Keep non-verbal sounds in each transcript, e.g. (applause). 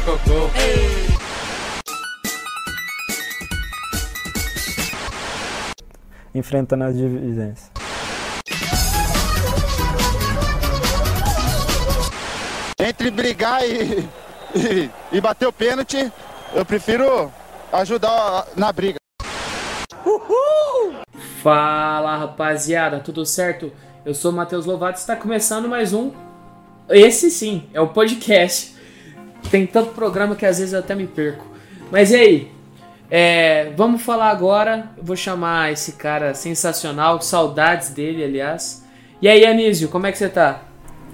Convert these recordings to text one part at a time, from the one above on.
Gol. enfrentando as divisões. Entre brigar e, e, e bater o pênalti, eu prefiro ajudar na briga. Fala rapaziada, tudo certo? Eu sou o Matheus Lovato e está começando mais um. Esse sim, é o podcast. Tem tanto programa que às vezes eu até me perco. Mas e aí? É, vamos falar agora. Eu vou chamar esse cara sensacional, saudades dele, aliás. E aí, Anísio, como é que você tá?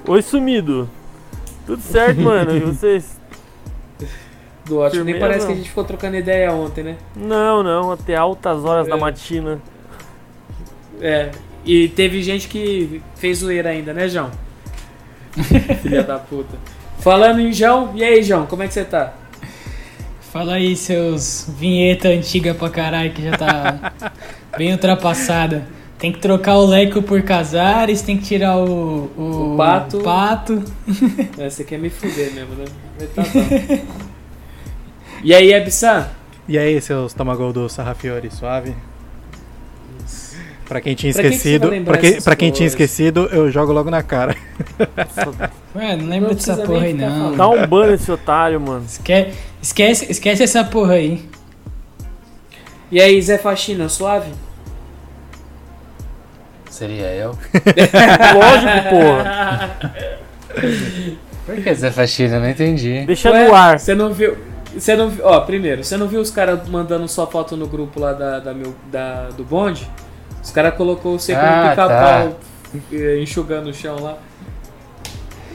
Oi, sumido. Tudo certo, mano. E (laughs) vocês? Do ótimo. Nem Firmeza. parece que a gente ficou trocando ideia ontem, né? Não, não, até altas horas É. da matina. É. E teve gente que fez zoeira ainda, né, João? (laughs) Filha da puta. Falando em João, e aí, João, como é que você tá? Fala aí, seus vinheta antiga pra caralho que já tá (laughs) bem ultrapassada. Tem que trocar o Leco por Casares, tem que tirar o, o, O Pato. pato. É, Você quer me fuder mesmo, né? Tá. E aí, Ebsan? E aí, seus Tamagol do Sarrafiori, suave? Pra quem tinha Pra que que esquecido, lembrar pra, quem, essas pra quem tinha esquecido, eu jogo logo na cara. (laughs) Ué, não lembro Não dessa porra aí ficar não. Dá um ban nesse otário, mano. Esque- esquece, esquece essa porra aí. E aí, Zé Faxina, suave? Seria eu? (laughs) Lógico, porra. (laughs) Por que Zé Faxina? Eu não entendi. Deixa Ué, no ar. Você não viu. Você não viu. Ó, primeiro, você não viu os caras mandando sua foto no grupo lá da, da meu, da, do bonde? Os caras colocou você Ah, um pica-pau eh, enxugando o chão lá.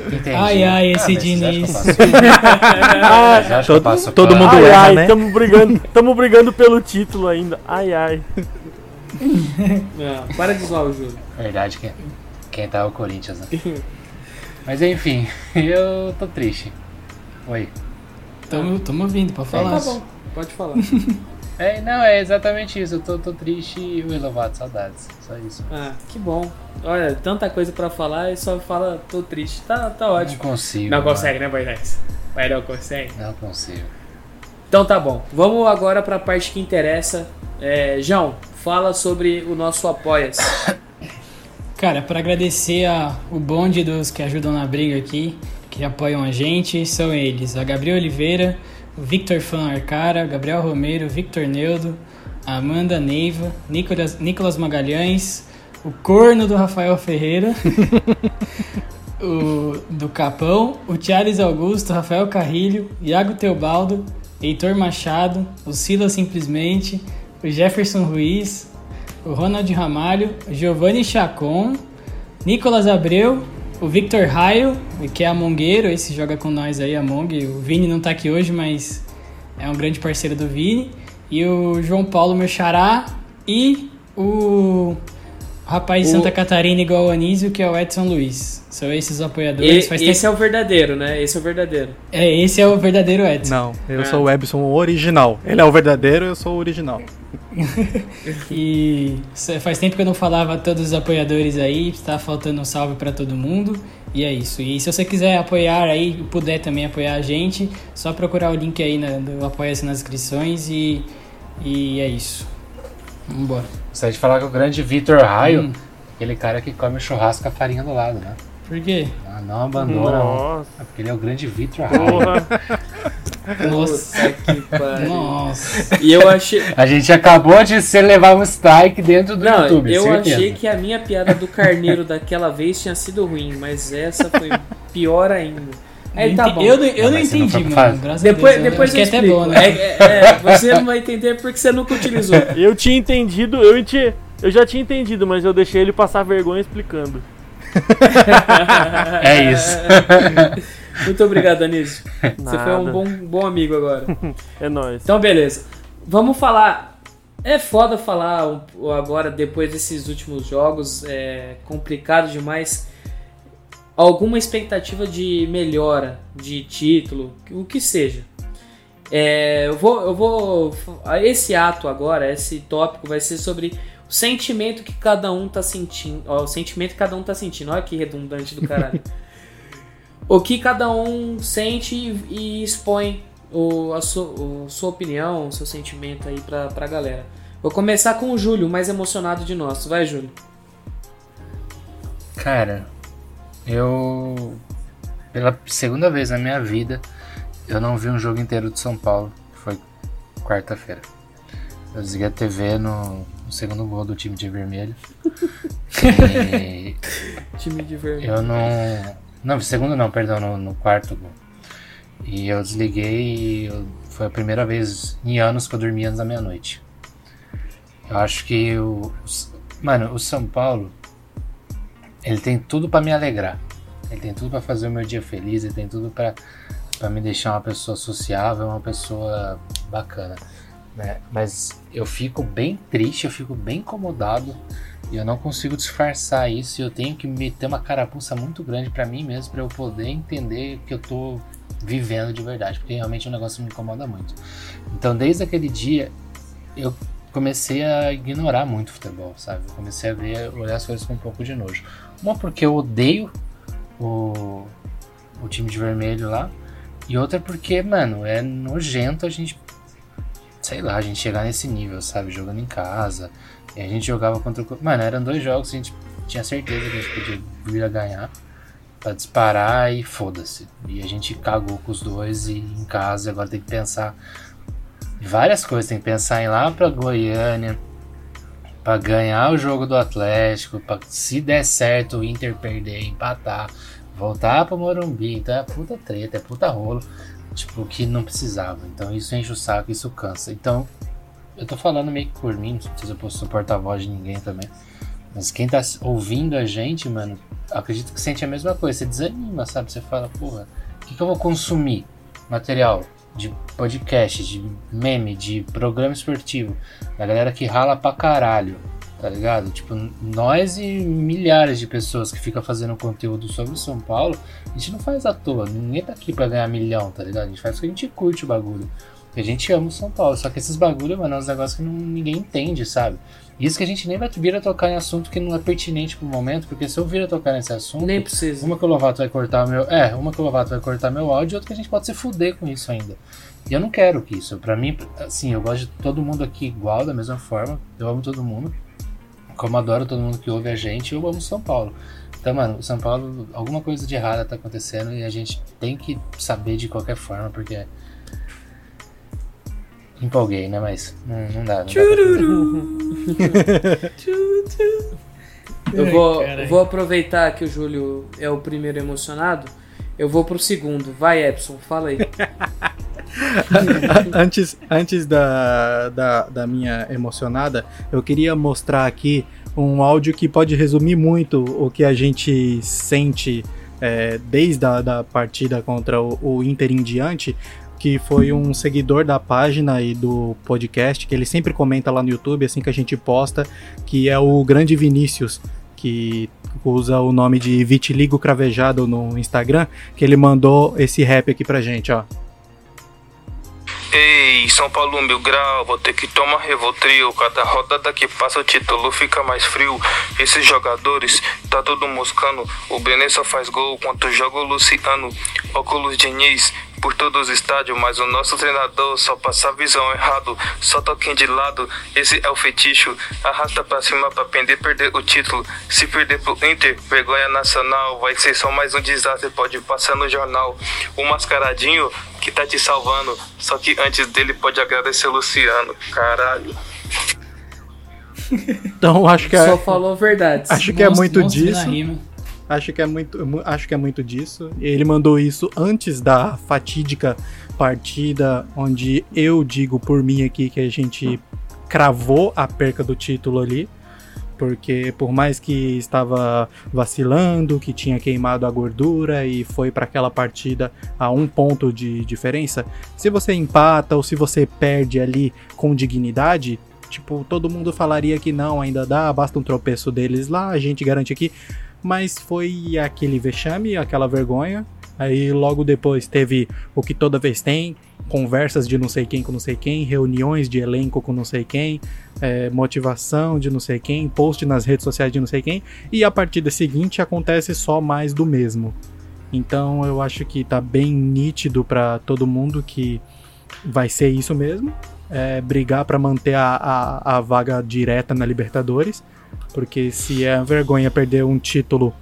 Entendi. Ai, ai, esse Ah, que eu Diniz. (laughs) Todo- passo todo mundo Ai, erra, ai, né? tamo brigando, tamo brigando pelo título ainda. Ai, ai. Não, para de zoar o Júlio. Verdade, quem, quem tá é o Corinthians, né? Mas enfim, (laughs) eu tô triste. Oi. Tamo, tamo ouvindo pra falar. Tá bom, pode falar. (laughs) É, não, é exatamente isso. Eu tô, tô triste e o Lovato, saudades. Só isso. Ah, que bom. Olha, tanta coisa pra falar e só fala, tô triste. Tá, tá Não ótimo. consigo. Não mano. consegue, né, Boinex? Mas não consegue. Não consigo. Então tá bom. Vamos agora pra parte que interessa. É, João, fala sobre o nosso Apoia-se. (coughs) Cara, para agradecer a, o bonde dos que ajudam na briga aqui, que apoiam a gente, são eles: a Gabriel Oliveira, Victor Fan Arcara, Gabriel Romero, Victor Neudo, Amanda Neiva, Nicolas, Nicolas Magalhães, o corno do Rafael Ferreira, (laughs) o do Capão, o Thiales Augusto, Rafael Carrilho, Iago Teobaldo, Heitor Machado, o Silas Simplesmente, o Jefferson Ruiz, o Ronald Ramalho, o Giovanni Chacon, Nicolas Abreu, o Victor Raio, que é Amongueiro, esse joga com nós aí, Among. O Vini não tá aqui hoje, mas é um grande parceiro do Vini. E o João Paulo, meu xará, e o rapaz de O- Santa Catarina igual o Anísio, que é o Edson Luiz. São esses os apoiadores. E- Faz esse tempo- é o verdadeiro, né? Esse é o verdadeiro. é, esse é o verdadeiro Edson. Não, eu Ah. sou o Webson original. Ele é o verdadeiro, eu sou o original. (laughs) E faz tempo que eu não falava a todos os apoiadores aí, está faltando um salve para todo mundo. E é isso. E se você quiser apoiar aí, e puder também apoiar a gente, só procurar o link aí na, do Apoia-se nas inscrições e, e é isso. Vambora. Gostaria de falar que o grande Vitor Raio, Hum. aquele cara que come o churrasco com a farinha do lado, né? Por quê? Ah, Não abandona. Nossa, É porque ele é o grande Vitor Raio. porra. (laughs) Nossa. Que pariu. Nossa. E eu achei. A gente acabou de se levar um strike dentro do Não, YouTube, eu certeza. achei que a minha piada do carneiro daquela vez tinha sido ruim, mas essa foi pior ainda. Aí tá bom. Eu, não- eu Não, não não entendi, foi mano. Graças Depois, a Deus. eu depois eu que é até bom, né? É, é, é, você não vai entender porque você nunca utilizou. (laughs) Eu tinha entendido, eu, tinha, eu já tinha entendido, mas eu deixei ele passar vergonha explicando. (laughs) É isso. (laughs) Muito obrigado, Anísio. Você foi um bom, bom amigo agora. É nóis. Então, beleza. Vamos falar. É foda falar agora, depois desses últimos jogos. É complicado demais. Alguma expectativa de melhora, de título, o que seja. É, eu vou. Eu vou. Esse ato agora, esse tópico vai ser sobre o sentimento que cada um tá sentindo. Ó, o sentimento que cada um tá sentindo. Olha que redundante do caralho. (laughs) o que cada um sente e, e expõe o, a sua, o- sua opinião, o seu sentimento aí pra, pra galera. Vou começar com o Júlio, o mais emocionado de nós. Vai, Júlio. Cara, eu. Pela segunda vez na minha vida, eu não vi um jogo inteiro de São Paulo. que Foi quarta-feira. Eu desliguei a TV no, no segundo gol do time de vermelho. E (laughs) Time de vermelho. eu não. Não, segundo não, perdão, no, no quarto gol. E eu desliguei e eu- foi a primeira vez em anos que eu dormi antes da meia-noite. Eu acho que o. Mano, o São Paulo. Ele tem tudo pra me alegrar. Ele tem tudo pra fazer o meu dia feliz. Ele tem tudo pra pra me deixar uma pessoa sociável, uma pessoa bacana. Né? Mas eu fico bem triste, eu fico bem incomodado. E eu não consigo disfarçar isso. Eu tenho que meter uma carapuça muito grande pra mim mesmo, pra eu poder entender que eu tô vivendo de verdade. Porque realmente o negócio me incomoda muito. Então, desde aquele dia, eu comecei a ignorar muito o futebol, sabe? Comecei a ver, olhar as coisas com um pouco de nojo. Uma porque eu odeio o, o time de vermelho lá. E outra porque, mano, é nojento a gente, sei lá, a gente chegar nesse nível, sabe? Jogando em casa. E a gente jogava contra o. Mano, eram dois jogos que a gente tinha certeza que a gente podia vir a ganhar. Pra disparar e foda-se. E a gente cagou com os dois e em casa agora tem que pensar várias coisas. Tem que pensar em ir lá pra Goiânia, pra ganhar o jogo do Atlético, pra se der certo o Inter perder, empatar, voltar pro Morumbi. Então é puta treta, é puta rolo. Tipo, que não precisava. Então isso enche o saco, isso cansa. Então, eu tô falando meio que por mim, não sei se eu posso suportar a voz de ninguém também. Mas quem tá ouvindo a gente, mano, acredito que sente a mesma coisa. Você desanima, sabe? Você fala, porra, o que, que eu vou consumir? Material de podcast, de meme, de programa esportivo. Da galera que rala pra caralho, tá ligado? Tipo, nós e milhares de pessoas que ficam fazendo conteúdo sobre São Paulo, a gente não faz à toa. Ninguém tá aqui pra ganhar milhão, tá ligado? A gente faz porque a gente curte o bagulho. A gente ama o São Paulo. Só que esses bagulho, mano, é uns negócios que não- ninguém entende, sabe? Isso que a gente nem vai vir a tocar em assunto que não é pertinente pro momento, porque se eu vir a tocar nesse assunto, Nem precisa. uma que o Lovato vai cortar meu. É, uma que o Lovato vai cortar meu áudio e outra que a gente pode se fuder com isso ainda. E eu não quero que isso. Pra mim, assim, eu gosto de todo mundo aqui igual, da mesma forma. Eu amo todo mundo. Como adoro todo mundo que ouve a gente, eu amo São Paulo. Então, mano, São Paulo, alguma coisa de errada tá acontecendo e a gente tem que saber de qualquer forma, porque. Empolguei, né? Mas não, não dá. Não dá (laughs) Eu vou, Ai, vou aproveitar que o Júlio é o primeiro emocionado. Eu vou pro segundo. Vai, Epson, fala aí. (laughs) antes antes da, da, da minha emocionada, eu queria mostrar aqui um áudio que pode resumir muito o que a gente sente é, desde a da partida contra o, o Inter em diante, que foi um seguidor da página e do podcast, que ele sempre comenta lá no YouTube, assim que a gente posta, que é o Grande Vinícius, que usa o nome de Vitiligo Cravejado no Instagram, que ele mandou esse rap aqui pra gente, ó. Ei, São Paulo mil grau, vou ter que tomar Revotril. Cada rodada que passa o título fica mais frio. Esses jogadores, tá tudo moscando. O Benê só faz gol quanto joga o Luciano. Óculos Diniz por todos os estádios, mas o nosso treinador só passa a visão errado. Só toquinho de lado, esse é o feticho. Arrasta pra cima pra pender perder o título. Se perder pro Inter, vergonha nacional. Vai ser só mais um desastre, pode passar no jornal. O mascaradinho que tá te salvando. Só que antes dele pode agradecer o Luciano. Caralho. Então acho que é, Só falou verdades. acho que é Monstro- muito monstro disso. Acho que é muito, mu- acho que é muito disso. Ele mandou isso antes da fatídica partida, onde eu digo por mim aqui que a gente cravou a perca do título ali, porque por mais que estava vacilando, que tinha queimado a gordura e foi para aquela partida a um ponto de diferença, se você empata ou se você perde ali com dignidade, tipo, todo mundo falaria que não, ainda dá, basta um tropeço deles lá, a gente garante aqui. Mas foi aquele vexame, aquela vergonha. Aí logo depois teve o que toda vez tem, conversas de não sei quem com não sei quem, reuniões de elenco com não sei quem, é, motivação de não sei quem, post nas redes sociais de não sei quem, e a partida seguinte acontece só mais do mesmo. Então eu acho que tá bem nítido para todo mundo que vai ser isso mesmo. É, brigar para manter a, a, a vaga direta na Libertadores. Porque se é vergonha perder um título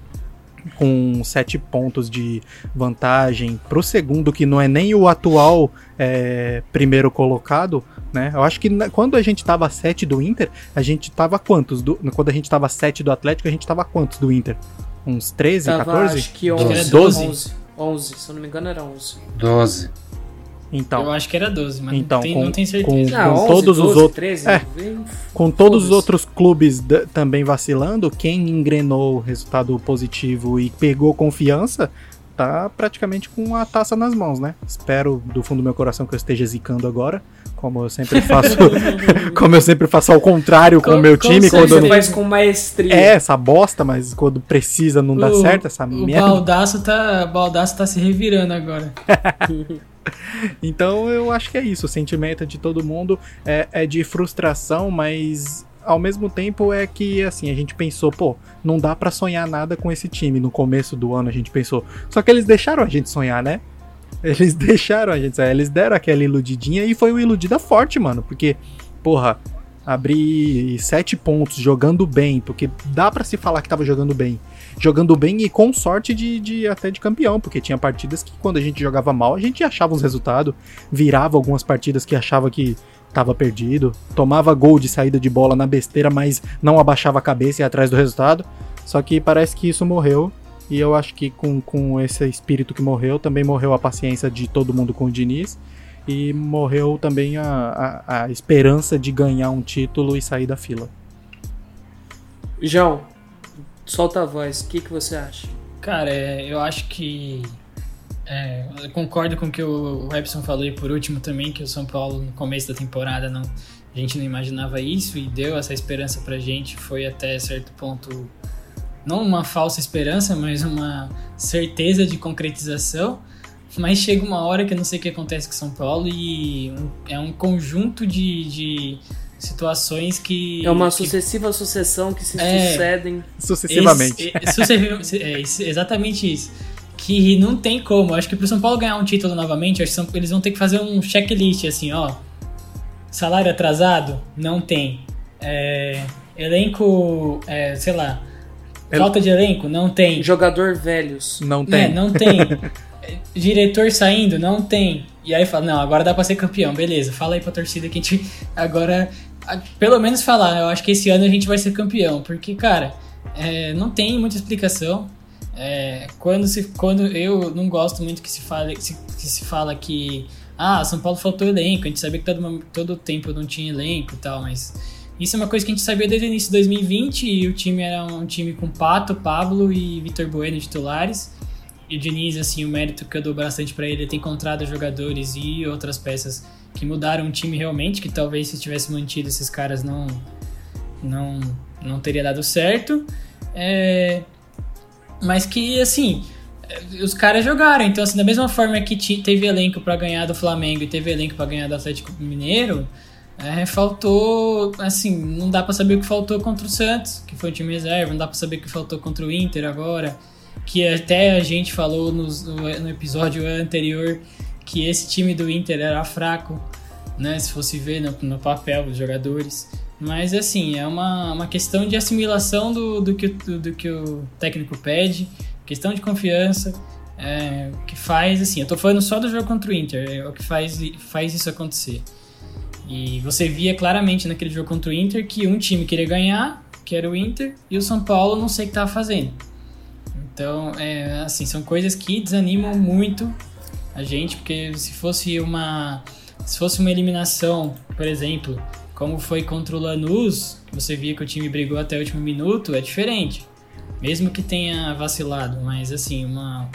com sete pontos de vantagem pro segundo, que não é nem o atual é, primeiro colocado, né? Eu acho que na, quando a gente tava sete do Inter, a gente tava quantos? Do, quando a gente tava sete do Atlético, a gente tava quantos do Inter? Uns 13, Tava, 14? Acho que 11. 12? 11. 11, se eu não me engano era 11. 12. Então, Eu acho que era 12, mas Então, não, tem, com- não tenho com- certeza. Ah, Com 11, todos os 12, outros- 13, é. com todos os outros clubes também vacilando, quem engrenou o resultado positivo e pegou confiança, tá praticamente com a taça nas mãos, né? Espero do fundo do meu coração que eu esteja zicando agora, como eu sempre (laughs) faço, (laughs) como eu sempre faço ao contrário com o Com- meu com time certeza. quando não- faz com maestria. é essa bosta, mas quando precisa não dá O- certo essa O merda. Baldaço tá, o Baldaço tá se revirando agora. (laughs) (laughs) Então eu acho que é isso. O sentimento de todo mundo é, é de frustração, mas ao mesmo tempo é que assim, a gente pensou, pô, não dá pra sonhar nada com esse time. No começo do ano a gente pensou. Só que eles deixaram a gente sonhar, né? Eles (laughs) deixaram a gente sonhar. Eles deram aquela iludidinha e foi uma iludida forte, mano. Porque, porra, abrir sete pontos jogando bem, porque dá pra se falar que tava jogando bem. Jogando bem e com sorte de, de até de campeão, porque tinha partidas que quando a gente jogava mal, a gente achava uns resultados, virava algumas partidas que achava que tava perdido, tomava gol de saída de bola na besteira, mas não abaixava a cabeça e ia atrás do resultado. Só que parece que isso morreu. E eu acho que com, com esse espírito que morreu, também morreu a paciência de todo mundo com o Diniz. E morreu também a, a, a esperança de ganhar um título e sair da fila. João, solta a voz. O que, que você acha? Cara, é, eu acho que. é, eu concordo com o que o Webson falou e por último também, que o São Paulo no começo da temporada não, a gente não imaginava isso e deu essa esperança pra gente. Foi até certo ponto, não uma falsa esperança, mas uma certeza de concretização. Mas chega uma hora que eu não sei o que acontece com São Paulo e um- é um conjunto de, de situações que. É uma que sucessiva sucessão que se É. sucedem. Sucessivamente. esse- esse- sucessiv- é, isso- exatamente isso. Que não tem como. Acho que pro São Paulo ganhar um título novamente, acho que são- eles vão ter que fazer um checklist assim, ó. Salário atrasado? Não tem. É, elenco, é, sei lá. El- Falta de elenco? Não tem. Jogador velhos. Não tem. não tem. É, (laughs) Diretor saindo? Não tem. E aí fala, não, agora dá pra ser campeão, beleza. Fala aí pra torcida que a gente agora. Pelo menos falar, eu acho que esse ano a gente vai ser campeão. Porque, cara, é, não tem muita explicação. É, quando, se, quando eu não gosto muito que se fale se, que se fala que ah, São Paulo faltou elenco, a gente sabia que todo, todo tempo não tinha elenco e tal, mas isso é uma coisa que a gente sabia desde o início de 2020 e o time era um time com Pato, Pablo e Vitor Bueno titulares. E o Diniz, assim, o mérito que eu dou bastante pra ele é ter encontrado jogadores e outras peças que mudaram o time realmente, que talvez se tivesse mantido esses caras não não não teria dado certo. É, mas que, assim, os caras jogaram. Então, assim, da mesma forma que teve elenco pra ganhar do Flamengo e teve elenco pra ganhar do Atlético Mineiro, é, faltou, assim, não dá pra saber o que faltou contra o Santos, que foi um time reserva, não dá pra saber o que faltou contra o Inter agora, que até a gente falou no, no episódio anterior que esse time do Inter era fraco, né, se fosse ver no, no papel dos jogadores. Mas assim, é uma, uma questão de assimilação do, do, que, do, do que o técnico pede, questão de confiança, é, que faz assim, eu tô falando só do jogo contra o Inter, é o que faz, faz isso acontecer. E você via claramente naquele jogo contra o Inter que um time queria ganhar, que era o Inter, e o São Paulo não sei o que tava fazendo. Então, é, assim, são coisas que desanimam muito a gente, porque se fosse uma se fosse uma eliminação, por exemplo, como foi contra o Lanús, você via que o time brigou até o último minuto, é diferente. Mesmo que tenha vacilado, mas assim, uma,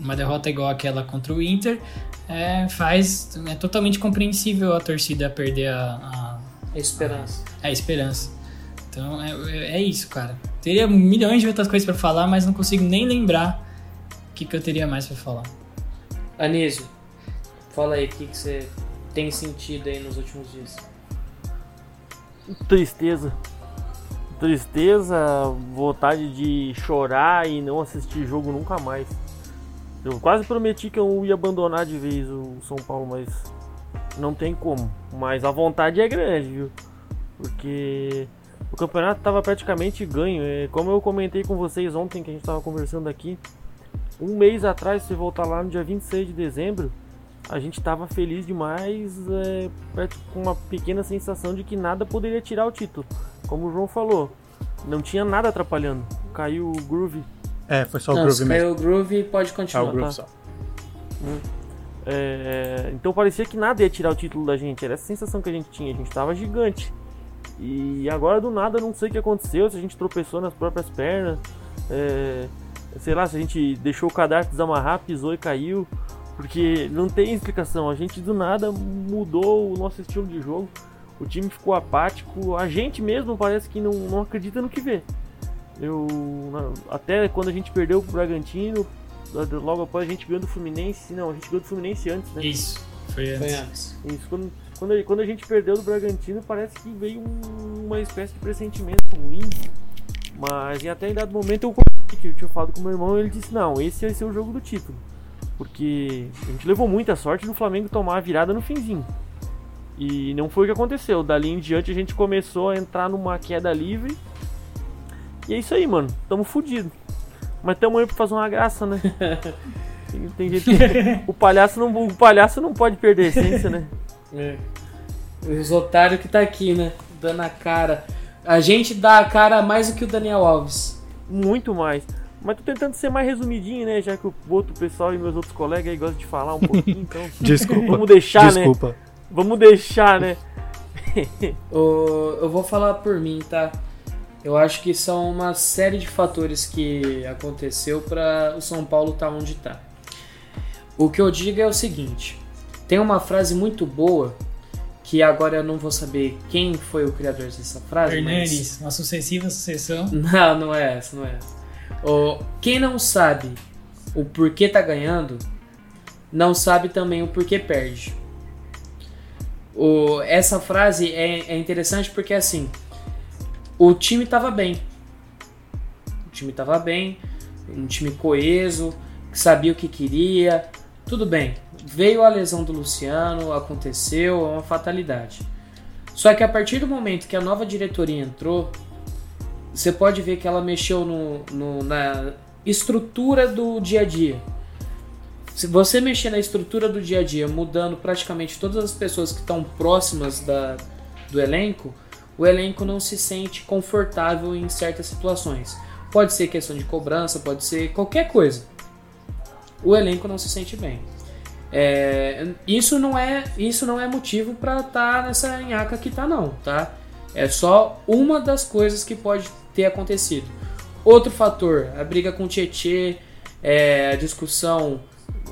uma derrota igual aquela contra o Inter é, faz. É totalmente compreensível a torcida perder a, a, A esperança. a esperança. Então é, é- é isso, cara. Teria milhões de outras coisas pra falar, mas não consigo nem lembrar o que, que eu teria mais pra falar. Anísio, fala aí o que, que você tem sentido aí nos últimos dias. Tristeza. Tristeza, vontade de chorar e não assistir jogo nunca mais. Eu quase prometi que eu ia abandonar de vez o São Paulo, mas não tem como. Mas a vontade é grande, viu? Porque o campeonato estava praticamente ganho. É, como eu comentei com vocês ontem que a gente estava conversando aqui, um mês atrás, se voltar lá no dia 26 de dezembro, a gente estava feliz demais, é, prati- com uma pequena sensação de que nada poderia tirar o título. Como o João falou, não tinha nada atrapalhando. Caiu o Groove. É, foi só o Não, Groove se mesmo. caiu o Groove, pode É o continuar. Groove tá. só. É, então parecia que nada ia tirar o título da gente. Era essa sensação que a gente tinha. A gente tava gigante. E agora do nada, não sei o que aconteceu. Se a gente tropeçou nas próprias pernas. é, sei lá, se a gente deixou o cadastro desamarrar, pisou e caiu. Porque não tem explicação. A gente do nada mudou o nosso estilo de jogo. O time ficou apático. A gente mesmo parece que não, não acredita no que vê. Eu até quando a gente perdeu pro Bragantino, logo após a gente ganhou do Fluminense, não, a gente ganhou do Fluminense antes, né? Isso, foi antes. Foi antes. Isso, quando, quando, a- quando a gente perdeu do Bragantino, parece que veio um- uma espécie de pressentimento ruim. Mas em até em dado momento eu eu tinha falado com meu irmão e ele disse, não, esse vai ser o jogo do título. Porque a gente levou muita sorte do Flamengo tomar a virada no finzinho. E não foi o que aconteceu. Dali em diante a gente começou a entrar numa queda livre. E é isso aí, mano. Tamo fudido. Mas tamo aí pra fazer uma graça, né? (laughs) Tem, tem gente que... o, palhaço não, o palhaço não pode perder a essência, né? É. Os otários que tá aqui, né? Dando a cara. A gente dá a cara mais do que o Daniel Alves. Muito mais. Mas tô tentando ser mais resumidinho, né? Já que o outro pessoal e meus outros colegas aí gostam de falar um pouquinho, então. (laughs) Desculpa. Vamos deixar, né? Desculpa. Vamos deixar, né? (laughs) Eu vou falar por mim, tá? Eu acho que são uma série de fatores que aconteceu para o São Paulo estar onde tá. O que eu digo é o seguinte: tem uma frase muito boa que agora eu não vou saber quem foi o criador dessa frase, mas Hernandes, uma sucessiva sucessão. (laughs) Não, não é essa, não é essa. Quem não sabe o porquê tá ganhando, não sabe também o porquê perde. O, essa frase é, é interessante porque assim, o time tava bem. O time tava bem, um time coeso, que sabia o que queria, tudo bem. Veio a lesão do Luciano, aconteceu, é uma fatalidade. Só que a partir do momento que a nova diretoria entrou, você pode ver que ela mexeu no, no- na estrutura do dia a dia. Se você mexer na estrutura do dia a dia, mudando praticamente todas as pessoas que estão próximas da, do elenco, o elenco não se sente confortável em certas situações. Pode ser questão de cobrança, pode ser qualquer coisa. O elenco não se sente bem. É, isso não é isso não é motivo para estar nessa nhaca que tá não, tá? É só uma das coisas que pode ter acontecido. Outro fator, a briga com o Tietê, é, a discussão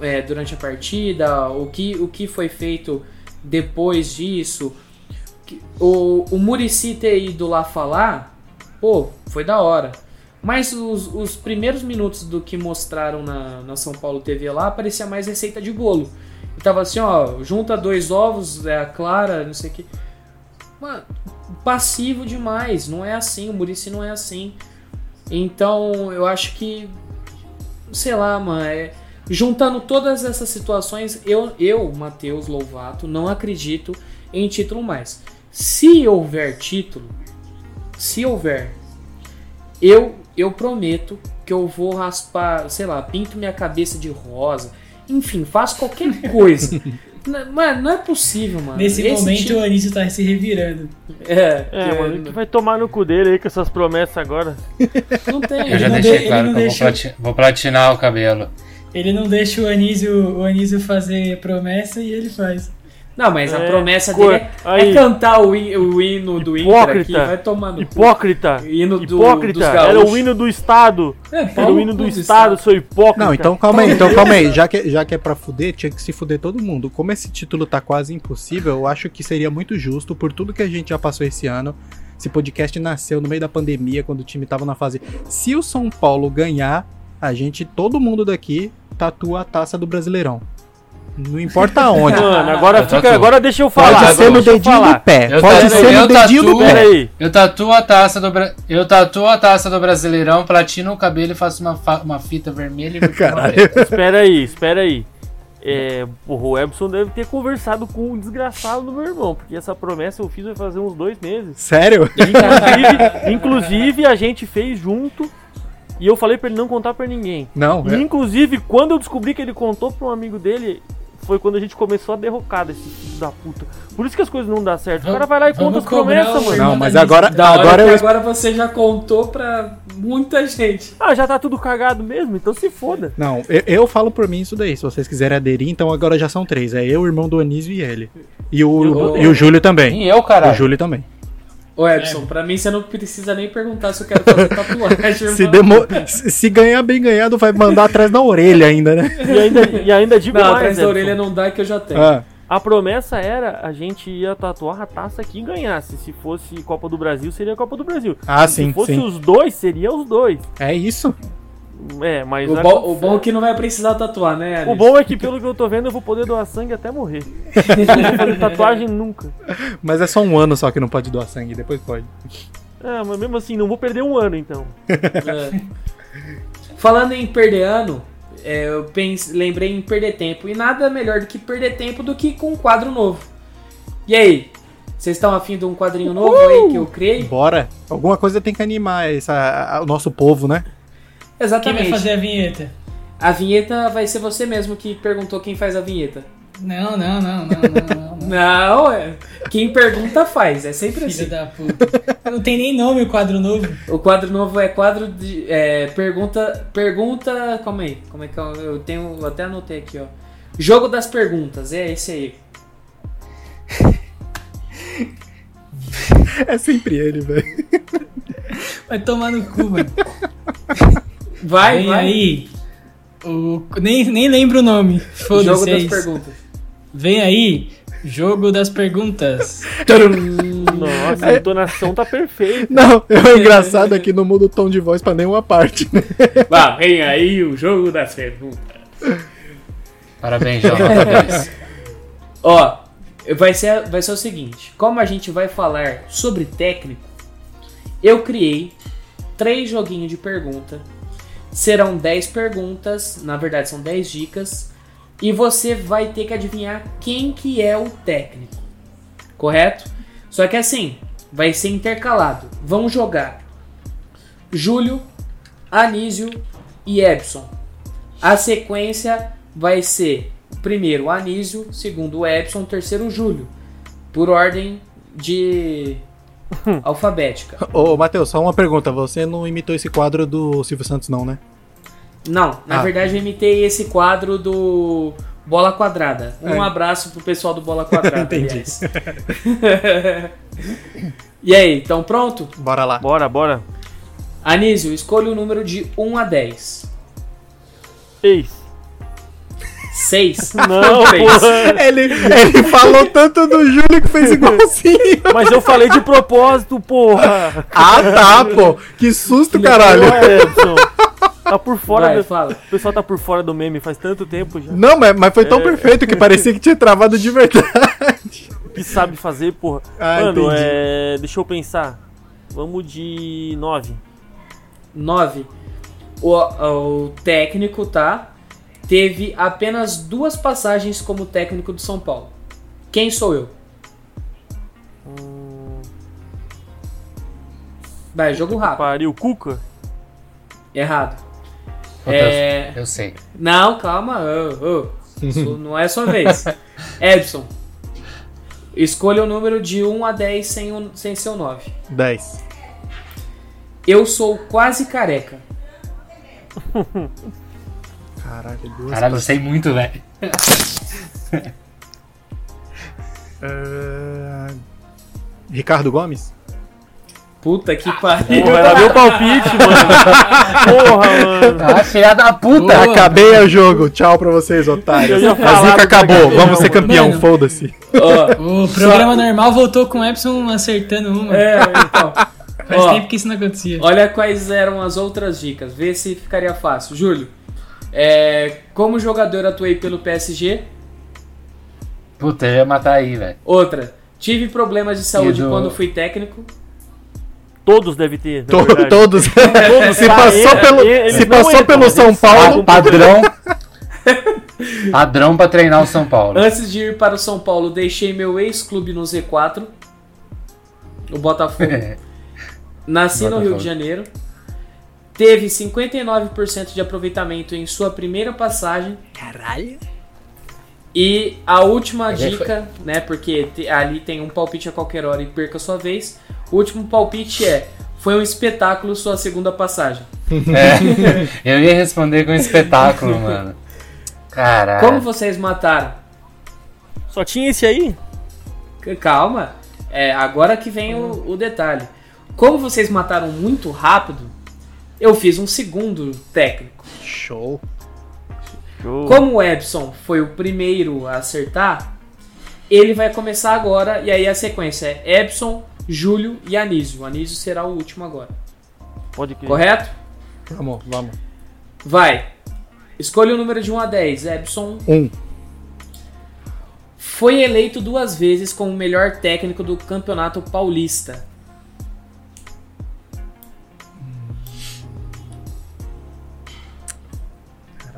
é, durante a partida, o que, o que foi feito depois disso. O, o Murici ter ido lá falar, pô, foi da hora. Mas os, os primeiros minutos do que mostraram na, na São Paulo TV lá parecia mais receita de bolo. E tava assim, ó, junta dois ovos, é a clara, não sei o que. Mano, passivo demais, não é assim, o Murici não é assim. Então eu acho que, sei lá, mano, é, juntando todas essas situações, eu, eu Matheus Louvato, não acredito em título mais. Se houver título, se houver, eu, eu prometo que eu vou raspar, sei lá, pinto minha cabeça de rosa, enfim, faço qualquer (laughs) coisa. Mano, não é possível, mano. Nesse Esse momento time- o Anísio tá se revirando. É, É, que- mano, que vai tomar no cu dele aí com essas promessas agora. não tem. Eu já não deixei de- claro que não eu vou, plati- vou platinar o cabelo. Ele não deixa o Anísio, o Anísio fazer promessa e ele faz. Não, mas a É, promessa cor- dele é, aí. é cantar o, hin- o hino do Inter aqui. Hipócrita. Vai tomando. Hipócrita. Hino do- hipócrita. dos Era o hino do Estado. É, Era o no hino do cu Estado, seu hipócrita. Não, então calma aí, então calma aí. Já que, já que é pra fuder, tinha que se fuder todo mundo. Como esse título tá quase impossível, eu acho que seria muito justo, por tudo que a gente já passou esse ano. Esse podcast nasceu no meio da pandemia, quando o time tava na fase. Se o São Paulo ganhar, a gente, todo mundo daqui, tatua a taça do Brasileirão. Não importa onde. (laughs) Mano, agora, Eu fica, tatuo. agora deixa eu falar. Pode ser no dedinho falar. do pé. Eu Pode tatuo- ser no dedinho do tatuo- Pera pé. aí. Eu tatuo a taça do. Eu tatuo a taça do Brasileirão, platino o cabelo e faço uma, uma fita vermelha e Caralho. Espera aí, espera aí. É, porra, o Ebson deve ter conversado com o desgraçado do meu irmão, porque essa promessa eu fiz vai fazer uns dois meses. Sério? Inclusive, (laughs) inclusive a gente fez junto e eu falei pra ele não contar pra ninguém. Não, E, é- inclusive, quando eu descobri que ele contou pra um amigo dele, foi quando a gente começou a derrocar desse filho da puta. Por isso que as coisas não dão certo. O cara vai lá e conta as promessas, o mano. Não, mas agora. Da hora agora que eu agora você já contou pra muita gente. Ah, já tá tudo cagado mesmo, então se foda. Não, eu, eu falo por mim isso daí. Se vocês quiserem aderir, então agora já são três. É eu, o irmão do Anísio e ele. E o, Eu- e o Júlio também. E eu, O caralho. Júlio também. Ô, Edson, pra mim você não precisa nem perguntar se eu quero fazer tatuagem. (laughs) Se, irmão. demo- se se ganhar bem ganhado, vai mandar atrás da orelha ainda, né? E ainda, e ainda digo Não, mais, atrás da Edson. orelha não dá que eu já tenho. Ah, A promessa era a gente ia tatuar a taça que ganhasse. Se fosse Copa do Brasil, seria Copa do Brasil. Ah, Se sim, fosse sim. os dois, seria os dois. É isso. É, mas. O bom, o bom é que não vai precisar tatuar, né, o Alice? bom é que, pelo que eu tô vendo, eu vou poder doar sangue até morrer. não vou fazer tatuagem nunca. (laughs) Mas é só um ano só que não pode doar sangue, depois pode. Ah, mas mesmo assim, não vou perder um ano então. É. Falando em perder ano, é, eu pense, lembrei em perder tempo. E nada melhor do que perder tempo do que com um quadro novo. E aí? Vocês estão afim de um quadrinho novo aí que eu criei? Bora. Alguma coisa tem que animar essa, a- o nosso povo, né? Quem Exatamente. vai fazer a vinheta? A vinheta vai ser você mesmo que perguntou quem faz a vinheta. Não, não, não, não, não, não. não. (laughs) Não, é. Quem pergunta faz. É sempre Filho assim. da puta. Não tem nem nome o quadro novo. O quadro novo é quadro de. É, pergunta. Pergunta. Calma aí. Como é que eu, eu tenho. eu até anotei aqui, ó. Jogo das perguntas. É esse aí. (laughs) É sempre ele, velho. Vai tomar no cu, mano. (laughs) Vai, Vem vai. aí. O... Nem, nem lembro o nome. Jogo Foda-se. é das perguntas. Vem aí. Jogo das perguntas. Nossa, a entonação tá perfeita. Não, o engraçado é que não muda o tom de voz pra nenhuma parte. né? Vá, vem aí o jogo das perguntas. Parabéns, João. (laughs) Parabéns. Ó, vai ser, vai ser o seguinte: como a gente vai falar sobre técnico, eu criei três joguinhos de pergunta. Serão 10 perguntas, na verdade são 10 dicas, e você vai ter que adivinhar quem que é o técnico. Correto? Só que assim, vai ser intercalado. Vão jogar Júlio, Anísio e Epson. A sequência vai ser primeiro Anísio, segundo Epson, terceiro Júlio. Por ordem de (laughs) alfabética. Ô, Matheus, só uma pergunta. Você não imitou esse quadro do Silvio Santos, não, né? Não, na ah. verdade eu imitei esse quadro do Bola Quadrada. Um é. abraço pro pessoal do Bola Quadrada. (laughs) Entendi. (laughs) e aí, então pronto? Bora lá. Bora, bora. Anísio, escolha o número de 1 a 10. 6. Seis. Não. (laughs) Ele, ele falou tanto do Júlio que fez igualzinho. Mas eu falei de propósito, porra. Ah, tá, pô. Que susto, que caralho. É, tá por fora, Vai, do... fala. o pessoal tá por fora do meme faz tanto tempo já. Não, mas, mas foi tão é... perfeito que parecia que tinha travado de verdade. Que sabe fazer, porra. Ah, Mano, é... deixa eu pensar. Vamos de nove nove O, o técnico, tá? Teve apenas duas passagens como técnico do São Paulo. Quem sou eu? Vai, jogo rápido. Pariu, Cuca? Errado. É... Eu sei. Não, calma. ô. Isso (laughs) não é sua vez. Edson. Escolha o número de 1 a 10 sem, o, sem seu 9. 10. Eu sou quase careca. (laughs) Caralho, duas Caralho, eu sei muito, velho. Ah, (laughs) Ricardo Gomes? Puta que pariu. Porra, era meu palpite, mano. (laughs) Porra, mano. Ah, filha da puta! Boa. Acabei o jogo. Tchau pra vocês, otários. A zica acabou. Vamos ser campeão. Foda-se. O programa normal voltou com o Epson acertando uma. é, então. Faz Ó, tempo que isso não acontecia. Olha quais eram as outras dicas. Vê se ficaria fácil. Júlio, é, como jogador atuei pelo PSG. Puta, eu ia matar aí, velho. Outra, tive problemas de saúde do- quando fui técnico. Todos devem ter. To- verdade. todos. (laughs) (laughs) se Tá, passou pelo, ele- se passou pelo São Paulo. Pa- padrão. (laughs) padrão pra treinar o São Paulo. Antes de ir para o São Paulo, deixei meu ex-clube no Z4, o Botafogo. Nasci no Botafogo. Rio de Janeiro. Teve 59% de aproveitamento em sua primeira passagem. Caralho. E a última Ele dica, né? Porque te- ali tem um palpite a qualquer hora e perca a sua vez. O último palpite é: foi um espetáculo sua segunda passagem. (laughs) É, eu ia responder com espetáculo, mano. Caralho. Como vocês mataram? Só tinha esse aí? Calma, é agora que vem o, o detalhe. Como vocês mataram muito rápido, eu fiz um segundo técnico. Show. Show. Como o Epson foi o primeiro a acertar, ele vai começar agora e aí a sequência é Epson, Júlio e Anísio. O Anísio será o último agora. Pode crer. Correto? Vamos, vamos. Vai. Escolha o número de 1 a 10. Epson Um. foi eleito duas vezes como o melhor técnico do Campeonato Paulista.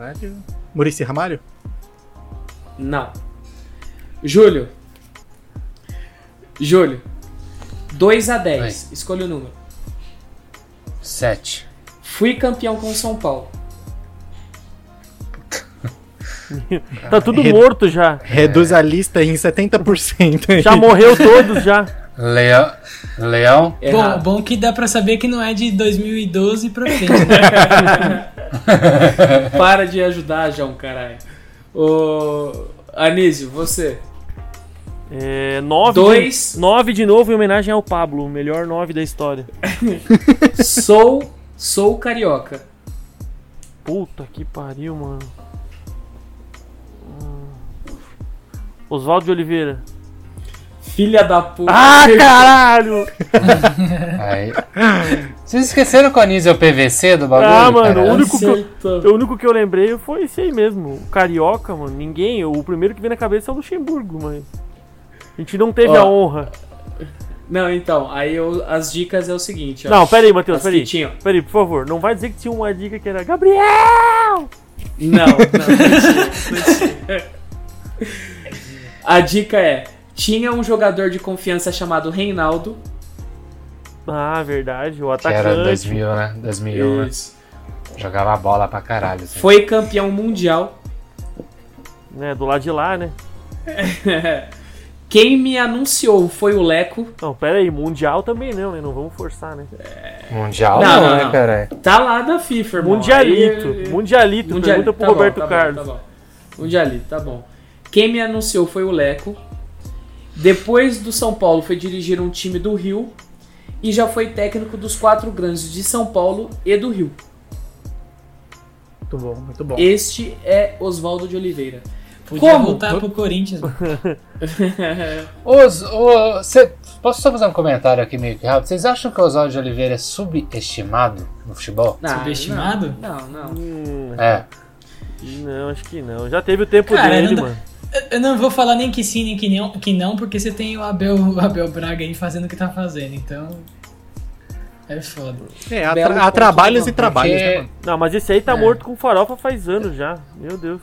Caralho. Murici Ramalho? Não. Júlio. Júlio. 2 a 10. Escolha o número. Sete. Fui campeão com o São Paulo. (laughs) Tá tudo Re- morto já. Reduz a lista em 70%. aí. Já morreu todos já. Leão. Leão. Bom, bom que dá pra saber que não é de 2012 pra frente, né? (laughs) (laughs) Para de ajudar, João, caralho. Ô. Anísio, você. É, nove, Dois. De, nove de novo em homenagem ao Pablo, o melhor nove da história. (laughs) Sou. Sou carioca. Puta que pariu, mano. Oswaldo de Oliveira. Filha da puta. Ah, (laughs) caralho! Aí. Vocês esqueceram que o Anísio é o PVC do bagulho? Ah, mano, o único que eu-. O único que eu lembrei foi esse aí mesmo. O Carioca, mano. Ninguém. O primeiro que vem na cabeça é o Luxemburgo, mas. A gente não teve Ó. a honra. Não, então, aí eu- as dicas é o seguinte, ó. Não, pera aí, Matheus, aí. Pera aí, por favor. Não vai dizer que tinha uma dica que era Gabriel! Não, não, não tinha, não tinha. (laughs) A dica é: tinha um jogador de confiança chamado Reinaldo. Ah, verdade. O Que era atacante. 2000, né? 2001, né? Jogava bola pra caralho. assim. Foi campeão mundial. Né, do lado de lá, né? (laughs) Quem me anunciou foi o Leco. Não, pera aí. Mundial também não, né? Não vamos forçar, né? Mundial Não, não, não, né, não. caralho? Tá lá da FIFA, irmão. Mundialito. Aí- Mundialito. Mundialito, Pergunta pro tá bom, Roberto tá bom, Carlos. tá bom. Mundialito, tá bom. Quem me anunciou foi o Leco. Depois do São Paulo foi dirigir um time do Rio. E já foi técnico dos quatro grandes de São Paulo e do Rio. Muito bom, muito bom. Este é Oswaldo de Oliveira. Podia Como? voltar pro Corinthians. mano. (laughs) Os, o, cê- posso só fazer um comentário aqui meio que rápido? Vocês acham que o Oswaldo de Oliveira é subestimado no futebol? Ah, Subestimado? Não, não. não. Hum, É. não, acho que não. Já teve o tempo Cara, dele, não mano. Eu- não vou falar nem que sim, nem que não, que não porque você tem o Abel, o Abel Braga aí fazendo o que tá fazendo, então. É foda. É, há, tra- há trabalhos não, e trabalhos, porque- né, mano? Não, mas esse aí tá É. morto com farofa faz anos já. Meu Deus.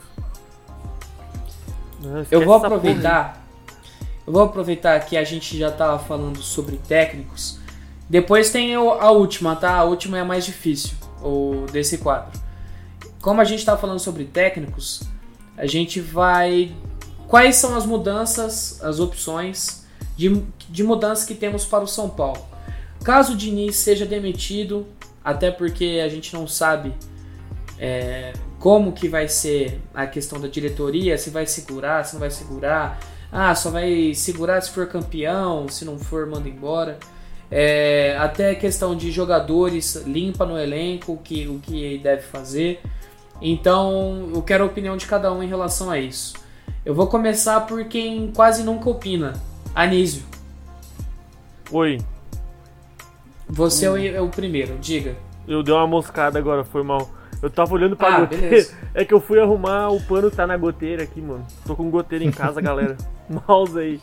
Não, Eu vou aproveitar. Eu vou aproveitar que a gente já tava falando sobre técnicos. Depois tem a última, tá? A última é a mais difícil, o desse quadro. Como a gente tá falando sobre técnicos, a gente vai. Quais são as mudanças, as opções de, de mudança que temos para o São Paulo? Caso o Diniz seja demitido, até porque a gente não sabe é, como que vai ser a questão da diretoria, se vai segurar, se não vai segurar. Ah, só vai segurar se for campeão, se não for, manda embora. É, até questão de jogadores, limpa no elenco o que, o que deve fazer. Então, eu quero a opinião de cada um em relação a isso. Eu vou começar por quem quase nunca opina. Anísio. Oi, Você é o- é o primeiro, diga. eu dei uma moscada agora, foi mal. Eu tava olhando pra Ah, goteira. beleza. (laughs) É que eu fui arrumar o pano que tá na goteira aqui, mano. Tô com goteira em casa, galera. (laughs) Mouse aí.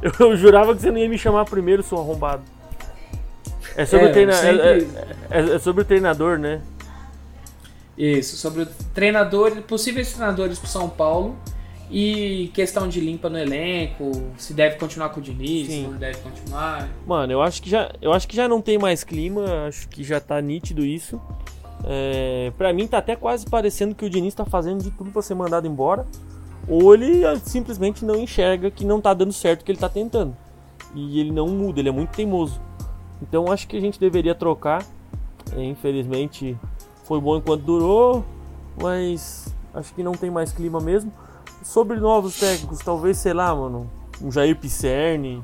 Eu, eu jurava que você não ia me chamar primeiro, seu arrombado. É sobre, É, o treina- sempre- é- é- é sobre o treinador, né? Isso, sobre o treinador, possíveis treinadores pro São Paulo e questão de limpa no elenco, se deve continuar com o Diniz, se Sim. não deve continuar. Mano, eu acho que já, eu acho que já não tem mais clima, acho que já tá nítido isso. É, pra mim tá até quase parecendo que o Diniz tá fazendo de tudo pra ser mandado embora. Ou ele simplesmente não enxerga que não tá dando certo o que ele tá tentando. E ele não muda, ele é muito teimoso. Então acho que a gente deveria trocar. É, infelizmente foi bom enquanto durou, mas acho que não tem mais clima mesmo. Sobre novos técnicos, talvez, sei lá, mano, um Jair Pisserni,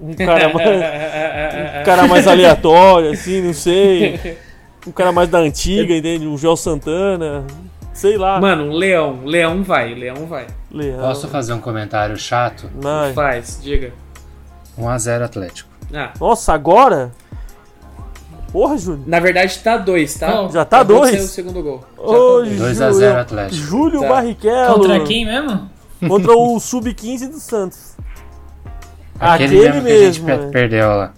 um cara (laughs) mais, um cara mais aleatório, assim, não sei. Um cara mais da antiga, entende? Um Joel Santana, sei lá. Mano, um leão, leão vai, leão vai. Leão. Posso fazer um comentário chato? Ai. Faz, diga. 1x0 Atlético. Ah, Nossa, agora? Porra, Júlio. na verdade tá dois, tá? Já tá dois? o segundo gol. Tá Ô, dois. 2x0 Júlio, Atlético. Júlio Tá. Barrichello. Contra quem mesmo? Contra o Sub-15 do Santos. Aquele, Aquele mesmo que a gente mesmo, per- é. perdeu lá.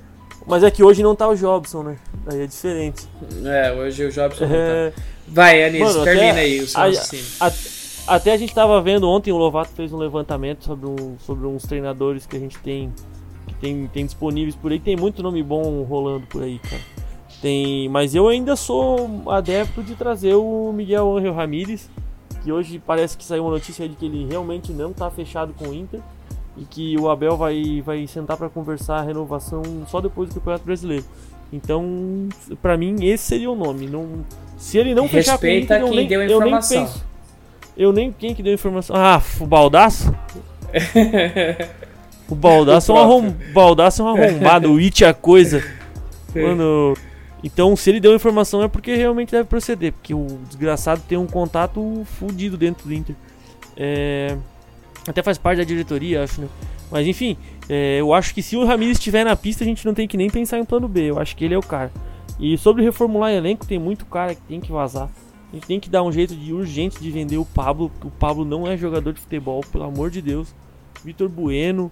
Mas é que hoje não tá o Jobson, né? Aí é diferente. É, hoje o Jobson não tá. É, Vai, Anísio, Mano, termina até- aí o seu a- raciocínio. a- até a gente tava vendo ontem, o Lovato fez um levantamento sobre, um, sobre uns treinadores que a gente tem que tem, tem disponíveis por aí. Tem muito nome bom rolando por aí, cara. Tem, mas eu ainda sou adepto de trazer o Miguel Angel Ramírez, que hoje parece que saiu uma notícia de que ele realmente não tá fechado com o Inter e que o Abel vai, vai sentar para conversar a renovação só depois do Campeonato Brasileiro. Então, pra mim, esse seria o nome. Não, se ele não fechar com o Respeita Inter, eu quem nem, deu a eu nem informação. penso. Eu nem quem que deu a informação. Ah, o Baldaço? (laughs) o Baldaço é um, O. Baldaço é um arrombado, o It é a coisa. (laughs) Mano, então se ele deu informação é porque realmente deve proceder, porque o desgraçado tem um contato fudido dentro do Inter. É, Até faz parte da diretoria, acho, né? Mas enfim, é, eu acho que se o Ramires estiver na pista, a gente não tem que nem pensar em plano B. Eu acho que ele é o cara. E sobre reformular elenco, tem muito cara que tem que vazar. A gente tem que dar um jeito de urgente de vender o Pablo, o Pablo não é jogador de futebol, pelo amor de Deus. Vitor Bueno.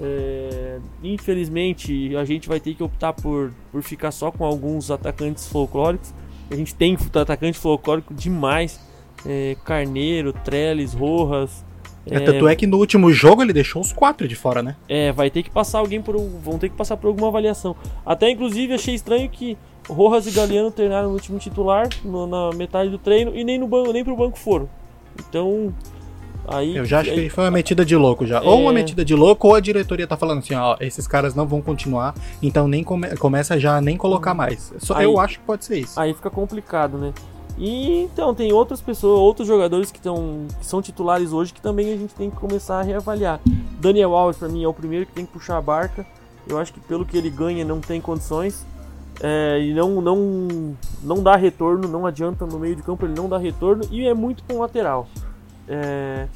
É, infelizmente, a gente vai ter que optar por, por ficar só com alguns atacantes folclóricos. A gente tem atacante folclórico demais. é, Carneiro, Trellis, Rojas. É, tanto é que no último jogo ele deixou os quatro de fora, né? É, vai ter que passar alguém por. um- Vão ter que passar por alguma avaliação. Até inclusive achei estranho que Rojas e Galeano treinaram no time titular no- na metade do treino e nem no banco, nem pro banco foram. Então. Aí. Eu já acho que foi uma metida de louco já. Ou uma É. metida de louco, ou a diretoria tá falando assim, ó, esses caras não vão continuar, então nem come- começa já a nem colocar mais. Só, Aí- eu acho que pode ser isso. Aí fica complicado, né? E então tem outras pessoas, outros jogadores que, tão, que são titulares hoje que também a gente tem que começar a reavaliar. Daniel Alves pra mim é o primeiro que tem que puxar a barca. Eu acho que pelo que ele ganha não tem condições. É, e não, não, não dá retorno, não adianta no meio de campo, ele não dá retorno e é muito com lateral. É,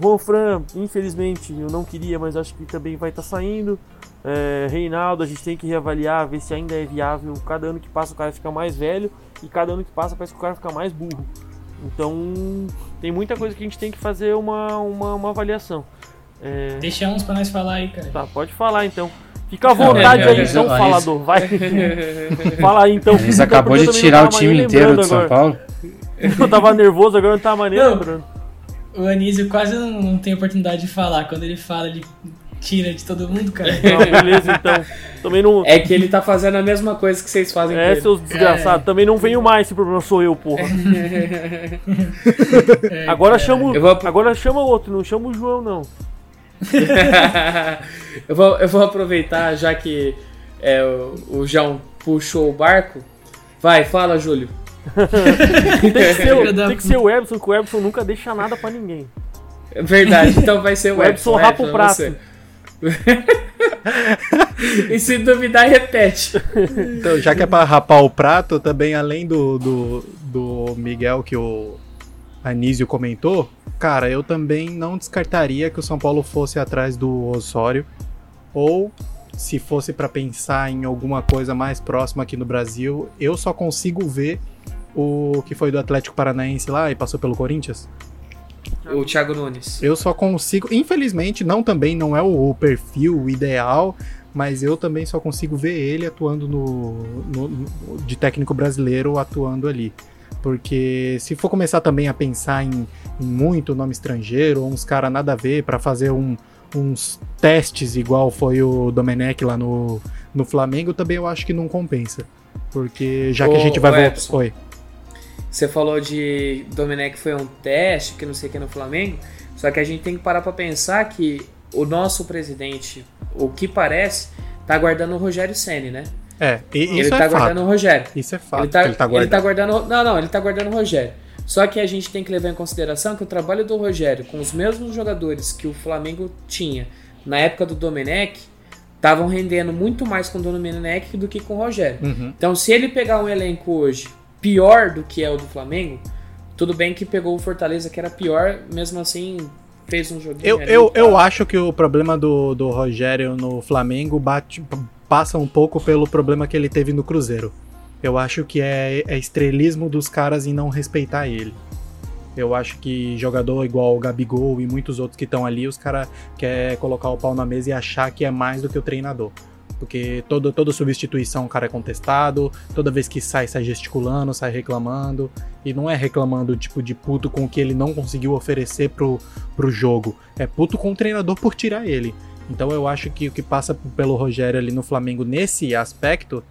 Juan Fran, infelizmente, eu não queria, mas acho que também vai estar saindo. É, Reinaldo, a gente tem que reavaliar, ver se ainda é viável. Cada ano que passa o cara fica mais velho e cada ano que passa parece que o cara fica mais burro. Então tem muita coisa que a gente tem que fazer uma, uma, uma avaliação. É, Deixa uns pra nós falar aí, cara. tá, pode falar então. Fica à vontade Não, aí, então, falador. Vai. (laughs) Fala aí então. Eles Então, acabou de tirar o tava time inteiro de São agora. Paulo. (laughs) Eu tava nervoso, agora não tava mais nem Não. lembrando. O Anísio quase não não tem oportunidade de falar. Quando ele fala, ele tira de todo mundo, cara. (laughs) Não, beleza, então. Também não. É que ele tá fazendo a mesma coisa que vocês fazem É, com ele. seus desgraçados. Também não venho mais, esse problema sou eu, porra. (laughs) É, Agora Eu vou- agora chama outro, não chama o João, não. (laughs) eu, vou, eu vou aproveitar, já que é, o, o João puxou o barco. Vai, fala, Júlio. Tem que ser, o- tem que ser o Ebson, que o Ebson nunca deixa nada pra ninguém. Verdade, então vai ser o, (laughs) O Edson rapa o prato. (laughs) e se duvidar, repete. Então, já que é pra rapar o prato, também além do, do, do Miguel que o Anísio comentou, cara, eu também não descartaria que o São Paulo fosse atrás do Osório. Ou se fosse pra pensar em alguma coisa mais próxima aqui no Brasil, eu só consigo ver o que foi do Atlético Paranaense lá e passou pelo Corinthians. O Thiago Nunes. Eu só consigo, infelizmente, não também não é o, o perfil ideal, mas eu também só consigo ver ele atuando no, no- no- de técnico brasileiro atuando ali. Porque se for começar também a pensar em, em muito nome estrangeiro, ou uns caras nada a ver pra fazer um- uns testes igual foi o Domenech lá no, no Flamengo, também eu acho que não compensa. Porque já que a gente vai voltar. Oi. Você falou de Domenech foi um teste, que não sei o que no Flamengo. Só que a gente tem que parar pra pensar que o nosso presidente, o que parece, tá guardando o Rogério Ceni, né? É, ele isso tá é guardando fato. o Rogério. Isso é fato. Ele tá, que ele tá guardando. guardando. Não, não, ele tá guardando o Rogério. Só que a gente tem que levar em consideração que o trabalho do Rogério com os mesmos jogadores que o Flamengo tinha na época do Domenech estavam rendendo muito mais com o Domenech do que com o Rogério. Uhum. Então, se ele pegar um elenco hoje pior do que é o do Flamengo, tudo bem que pegou o Fortaleza que era pior, mesmo assim fez um joguinho. Eu, ali, eu, tá? eu acho que o problema do, do Rogério no Flamengo bate, passa um pouco pelo problema que ele teve no Cruzeiro. Eu acho que é, é estrelismo dos caras em não respeitar ele. Eu acho que jogador igual o Gabigol e muitos outros que estão ali, os caras querem colocar o pau na mesa e achar que é mais do que o treinador. Porque todo, toda substituição o cara é contestado, toda vez que sai, sai gesticulando, sai reclamando. E não é reclamando, tipo, de puto com o que ele não conseguiu oferecer pro, pro jogo. É puto com o treinador por tirar ele. Então eu acho que o que passa pelo Rogério ali no Flamengo nesse aspecto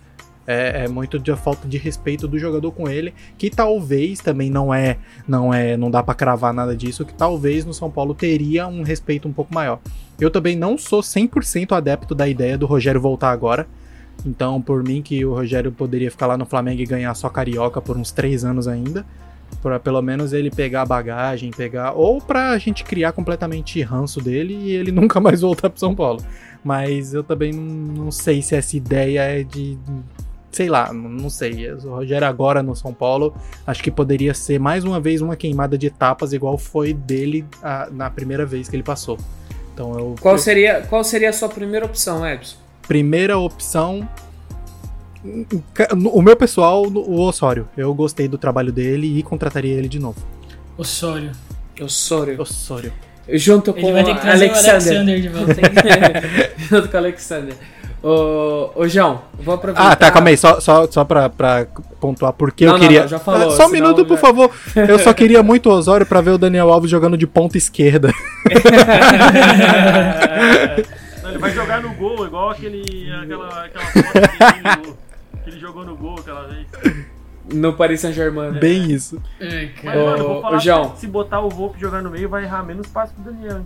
é, é muito de falta de respeito do jogador com ele, que talvez também não é, não é, não dá pra cravar nada disso, que talvez no São Paulo teria um respeito um pouco maior. Eu também não sou 100% adepto da ideia do Rogério voltar agora. Então, por mim que o Rogério poderia ficar lá no Flamengo e ganhar só carioca por uns três anos ainda, para pelo menos ele pegar a bagagem, pegar ou pra gente criar completamente ranço dele e ele (laughs) nunca mais voltar pro São Paulo. Mas eu também não sei se essa ideia é de sei lá, não- sei. O Rogério agora no São Paulo, acho que poderia ser mais uma vez uma queimada de etapas igual foi dele ah, na primeira vez que ele passou. Então eu Qual seria, qual seria a sua primeira opção, Edson? primeira opção o meu pessoal, o Osório. Eu gostei do trabalho dele e contrataria ele de novo. Osório. Osório. Osório. Junto com vai ter que trazer Alexander. o Alexander de volta. (laughs) Junto com o Alexander. Ô, ô João, vou aproveitar. Ah, tá, calma aí, só, só, só pra, pra pontuar porque Não, eu não, queria. não, já falou, Ah, só um minuto, por já- favor. (laughs) Eu só queria muito o Osório pra ver o Daniel Alves jogando de ponta esquerda. (laughs) Não, ele vai jogar no gol, igual aquele, aquela, aquela foto que ele, jogou no gol aquela vez. No Paris Saint-Germain. Bem isso. Ai, Mas, mano, vou falar ô, João. se botar o Volpe jogar no meio, vai errar menos passe pro Daniel.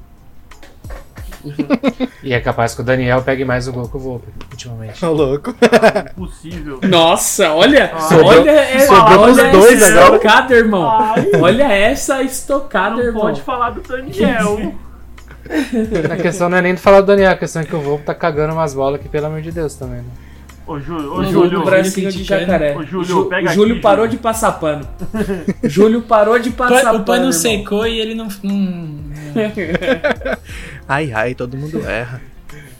(laughs) E é capaz que o Daniel pegue mais o gol que o Volpe, ultimamente. Tô louco. Impossível. Nossa, olha, Sobrou- olha sobrou olha dois essa agora. estocada, irmão. Ai. Olha essa estocada, Não irmão. pode falar do Daniel. A questão não é nem de falar do Daniel, a questão é que o Volpe tá cagando umas bolas aqui, pelo amor de Deus, também. Né? Ô, Júlio, ô, O Júlio. bracinho de jacaré. Ô, Júlio, Ju- pega o Júlio aqui, parou Júlio. de passar pano. Júlio parou de passar Pa- pano. o pano irmão. secou e ele não. não- (laughs) Ai, ai, todo mundo erra.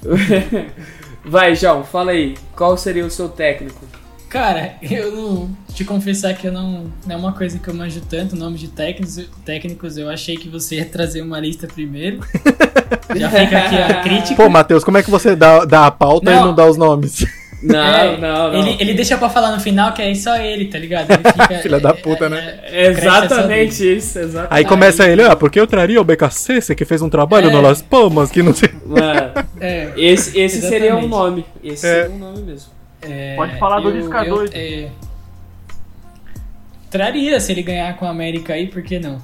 (laughs) Vai, João, fala aí. Qual seria o seu técnico? Cara, eu não- te confessar que eu não. Não é uma coisa que eu manjo tanto, nome de técnicos, técnicos. Eu achei que você ia trazer uma lista primeiro. (laughs) Já fica aqui a crítica. Pô, Matheus, como é que você dá, dá a pauta e Não. não dá os nomes? Não, É, não, não. Ele, ele deixa pra falar no final que é só ele, tá ligado? Ele fica, (laughs) Filha da puta, né? É exatamente isso, exatamente. Aí começa ele, ah, porque eu traria o BKC, você que fez um trabalho É. no Las Palmas, que não sei. (laughs) Mano, É, esse esse seria um nome. Esse É. seria um nome mesmo. é, Pode falar do eu- é, traria se ele ganhar com a América aí, por que não?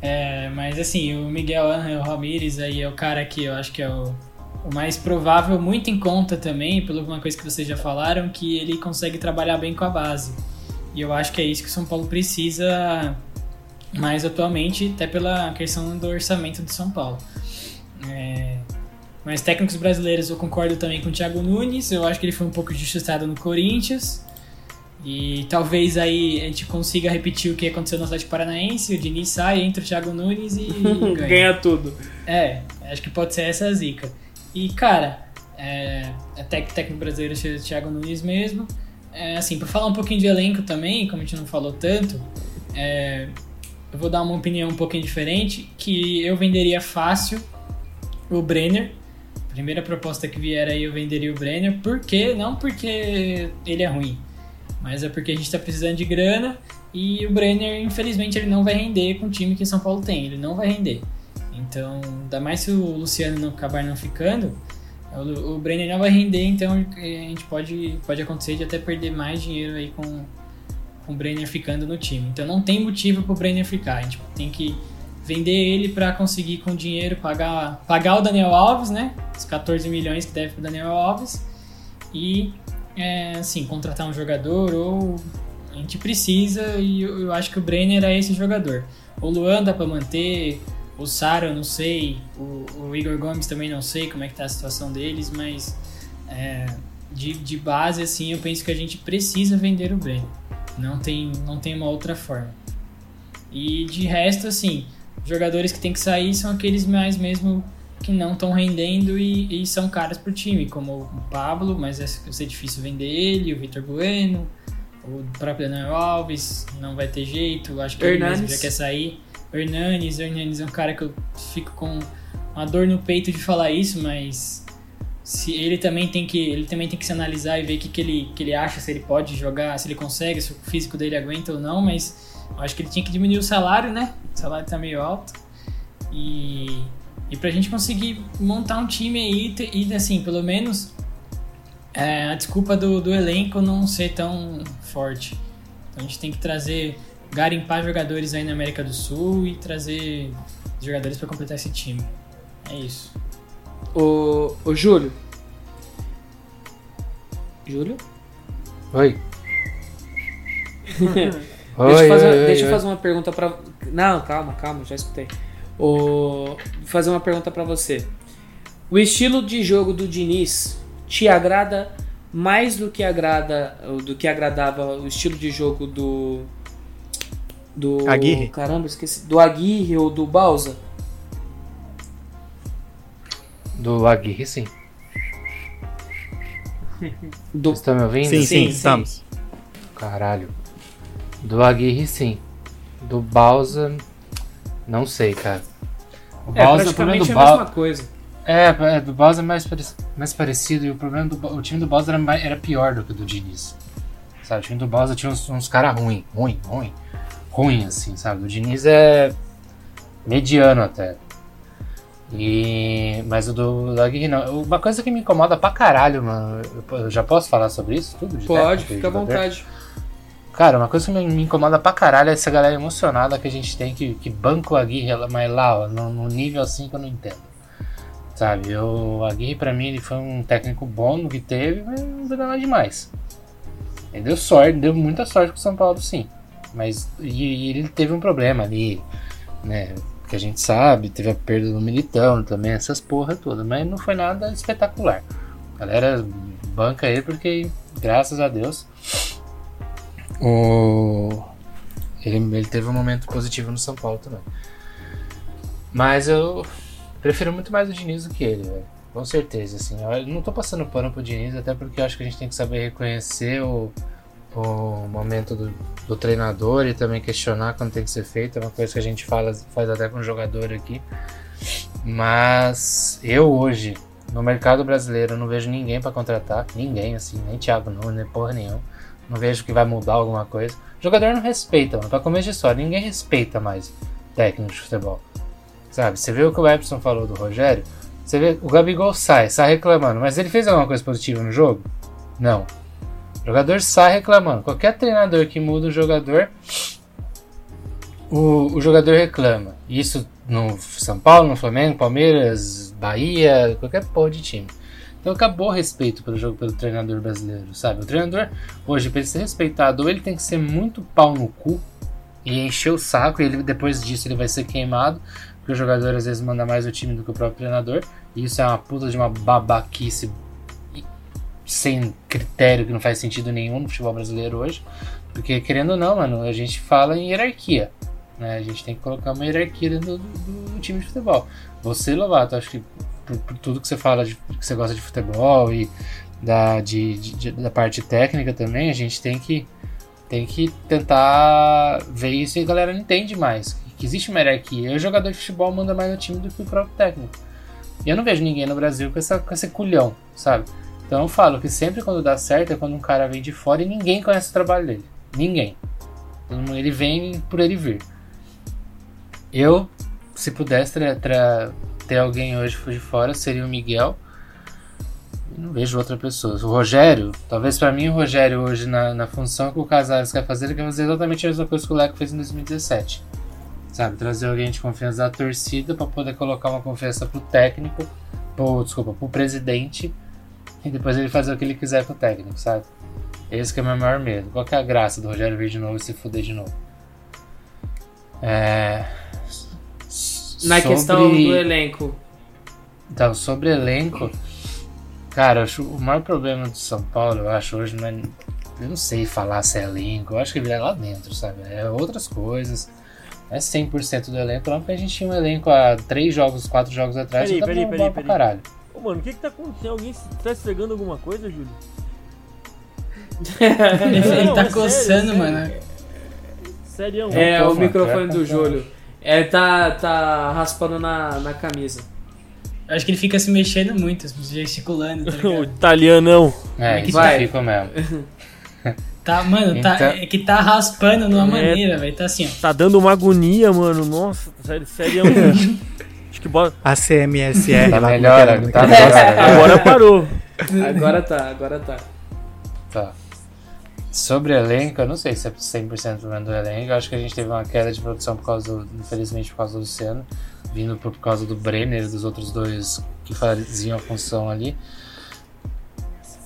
É, mas assim, o Miguel Angel Ramírez aí é o cara que eu acho que é o, o mais provável, muito em conta também, pela uma coisa que vocês já falaram, que ele consegue trabalhar bem com a base. E eu acho que é isso que o São Paulo precisa mas atualmente até pela questão do orçamento de São Paulo. É, mas técnicos brasileiros eu concordo também com o Thiago Nunes, eu acho que ele foi um pouco injustiçado no Corinthians. E talvez aí a gente consiga repetir o que aconteceu no Atlético Paranaense, o Diniz sai, entra o Thiago Nunes e (laughs) ganha. Ganha tudo. É, acho que pode ser essa a zica. E, cara, é, até que técnico brasileiro Thiago Nunes mesmo. É, assim, pra falar um pouquinho de elenco também, como a gente não falou tanto, é, eu vou dar uma opinião um pouquinho diferente, que eu venderia fácil o Brenner. Primeira proposta que vier aí eu venderia o Brenner, por quê? Não porque ele é ruim, mas é porque a gente tá precisando de grana e o Brenner, infelizmente, ele não vai render com o time que São Paulo tem, ele não vai render. Então, ainda mais se o Luciano não acabar não ficando, o, o Brenner não vai render, então a gente pode, pode acontecer de até perder mais dinheiro aí com, com o Brenner ficando no time. Então não tem motivo pro Brenner ficar, a gente tem que vender ele para conseguir com dinheiro pagar, pagar o Daniel Alves, né? Os 14 milhões que deve pro Daniel Alves e é, assim, contratar um jogador ou a gente precisa e eu, eu acho que o Brenner é esse jogador. O Luan dá para manter, o Sara, eu não sei. O, o, Igor Gomes também não sei como é que tá a situação deles, mas é, de, de base, assim, eu penso que a gente precisa vender o Breno. Não tem, não tem uma outra forma. E de resto, assim, jogadores que tem que sair são aqueles mais mesmo que não estão rendendo e, e, são caras pro time, como o Pablo, mas é, vai ser difícil vender ele, o Vitor Bueno, o próprio Daniel Alves, não vai ter jeito, acho que Hernandes. ele mesmo já quer sair. Hernanes. Hernanes é um cara que eu fico com uma dor no peito de falar isso, mas se ele também tem que ele também tem que se analisar e ver o que, que, ele, que ele acha, se ele pode jogar, se ele consegue, se o físico dele aguenta ou não, mas eu acho que ele tinha que diminuir o salário, né? O salário tá meio alto. E, e pra gente conseguir montar um time aí e, assim, pelo menos é, a desculpa do, do elenco não ser tão forte. Então a gente tem que trazer garimpar jogadores aí na América do Sul e trazer jogadores para completar esse time. É isso. O, o Júlio. Júlio? (laughs) Oi. oi, deixa eu fazer, oi, deixa oi, fazer uma pergunta para Não, calma, calma, já escutei. O... Vou fazer uma pergunta para você. O estilo de jogo do Diniz te agrada mais do que agrada do que agradava o estilo de jogo do do. Aguirre? Caramba, esqueci. Do Aguirre ou do Balsa? Do Aguirre, sim. (laughs) Do... Vocês estão me ouvindo? Sim, sim, sim, estamos. Caralho. Do Aguirre, sim. Do Balsa, não sei, cara. O é, Balsa, praticamente o é a mesma coisa. É, é, do Balsa é mais, mais parecido e o problema do o time do Balsa era, era pior do que o do Diniz. Sabe, o time do Balsa tinha uns, uns caras ruins, ruim, ruim ruim, assim, sabe? O Diniz é mediano até. E... Mas o do, do Aguirre não. Uma coisa que me incomoda pra caralho, mano. Eu já posso falar sobre isso? Tudo? Pode, fica à vontade. Cara, uma coisa que me incomoda pra caralho é essa galera emocionada que a gente tem que, que banca o Aguirre, mas lá, ó, nível assim que eu não entendo. Sabe, o Aguirre pra mim ele foi um técnico bom no que teve, mas não deu nada demais. Ele deu sorte, deu muita sorte com o São Paulo, sim. Mas e, e ele teve um problema ali, né? Que a gente sabe, teve a perda do Militão também, essas porra toda, mas não foi nada espetacular. A galera banca ele porque, graças a Deus, o... ele, ele teve um momento positivo no São Paulo também. Mas eu prefiro muito mais o Diniz do que ele, velho. Com certeza, assim. Eu não tô passando pano pro Diniz, até porque eu acho que a gente tem que saber reconhecer o o momento do, do, treinador e também questionar quando tem que ser feito. É uma coisa que a gente fala, faz até com o jogador aqui. Mas eu hoje, no mercado brasileiro, não vejo ninguém para contratar. Ninguém, assim, nem Thiago não, nem porra nenhuma. Não vejo que vai mudar alguma coisa. O jogador não respeita, mano. Pra começo de história, ninguém respeita mais técnico de futebol. Sabe? Você vê o que o Epson falou do Rogério. Você vê, o Gabigol sai, sai reclamando. Mas ele fez alguma coisa positiva no jogo? Não. O jogador sai reclamando. Qualquer treinador que muda o jogador, o, o jogador reclama. Isso no São Paulo, no Flamengo, Palmeiras, Bahia, qualquer porra de time. Então acabou o respeito pelo jogo pelo treinador brasileiro, sabe? O treinador, hoje, para ele ser respeitado, ou ele tem que ser muito pau no cu e encher o saco, e ele, depois disso ele vai ser queimado, porque o jogador às vezes manda mais o time do que o próprio treinador, e isso é uma puta de uma babaquice sem critério que não faz sentido nenhum no futebol brasileiro hoje, porque querendo ou não, mano, a gente fala em hierarquia, né? A gente tem que colocar uma hierarquia dentro do, do, time de futebol. Você, Lovato, acho que por, por, tudo que você fala, de, que você gosta de futebol e da, de, de, da parte técnica também, a gente tem que tem que tentar ver isso e a galera não entende mais. Que existe uma hierarquia. O jogador de futebol manda mais no time do que o próprio técnico. E eu não vejo ninguém no Brasil com, essa, com esse culhão, sabe? Então eu falo que sempre quando dá certo é quando um cara vem de fora e ninguém conhece o trabalho dele. Ninguém. Ele vem por ele vir. Eu, se pudesse ter alguém hoje de fora, seria o Miguel não vejo outra pessoa. O Rogério, talvez para mim o Rogério hoje na, na função que o Casares quer fazer, ele quer fazer exatamente a mesma coisa que o Leco fez em 2017. Sabe, trazer alguém de confiança da torcida para poder colocar uma confiança pro técnico, pro, desculpa, pro presidente e depois ele fazer o que ele quiser com o técnico, sabe? Esse que é o meu maior medo. Qual que é a graça do Rogério vir de novo e se fuder de novo? É... Na sobre... questão do elenco. Então, sobre elenco, Cara, acho, o maior problema do São Paulo, eu acho, hoje não é. Eu não sei falar se é elenco, eu acho que ele é lá dentro, sabe? É outras coisas. É 100% do elenco, não, porque a gente tinha um elenco há 3 jogos, 4 jogos atrás peraí, e tá peraí, peraí, peraí. caralho. Ô, mano, o que que tá acontecendo? Alguém tá esfregando alguma coisa, Júlio? (laughs) ele Não, tá é coçando, sério, mano. Sério, É, Não, o microfone do. Júlio. É, tá, tá raspando na, na camisa. Eu acho que ele fica se mexendo muito, gesticulando, tá (laughs) o italianão. É, que isso vai? fica mesmo. Tá, mano, tá, Então- é que tá raspando de uma É. maneira, velho. Tá assim, ó. Tá dando uma agonia, mano. Nossa, sério, sério. (laughs) Que bora. A CMSR Tá lá, melhor, como que tá melhor. (laughs) Agora parou. Agora tá, agora tá. Tá. Sobre elenco, eu não sei se é 100% problema do elenco. Eu acho que a gente teve uma queda de produção por causa do, infelizmente por causa do Luciano, vindo por causa do Brenner e dos outros dois que faziam a função ali.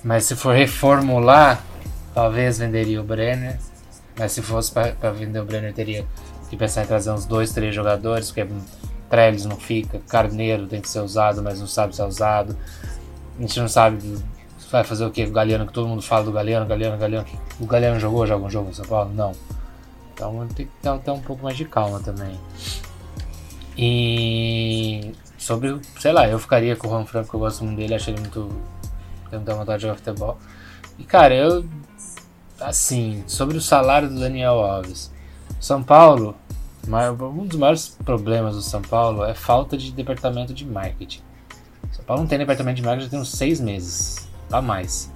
Mas se for reformular, talvez venderia o Brenner. Mas se fosse para vender o Brenner, teria que pensar em trazer uns dois, três jogadores, porque Trellis não fica, Carneiro tem que ser usado, mas não sabe ser usado. A gente não sabe vai fazer o que? O Galeano, que todo mundo fala do Galeano, Galeano, Galeano. O Galeano jogou já algum jogo no São Paulo? Não. Então tem que ter, um pouco mais de calma também. E sobre, sei lá, eu ficaria com o Juan Franco, eu gosto muito dele, acho ele muito. tem muita vontade de jogar futebol. E cara, eu. Assim, sobre o salário do Daniel Alves. São Paulo, um dos maiores problemas do São Paulo é falta de departamento de marketing. São Paulo não tem departamento de marketing já tem uns seis meses, a mais.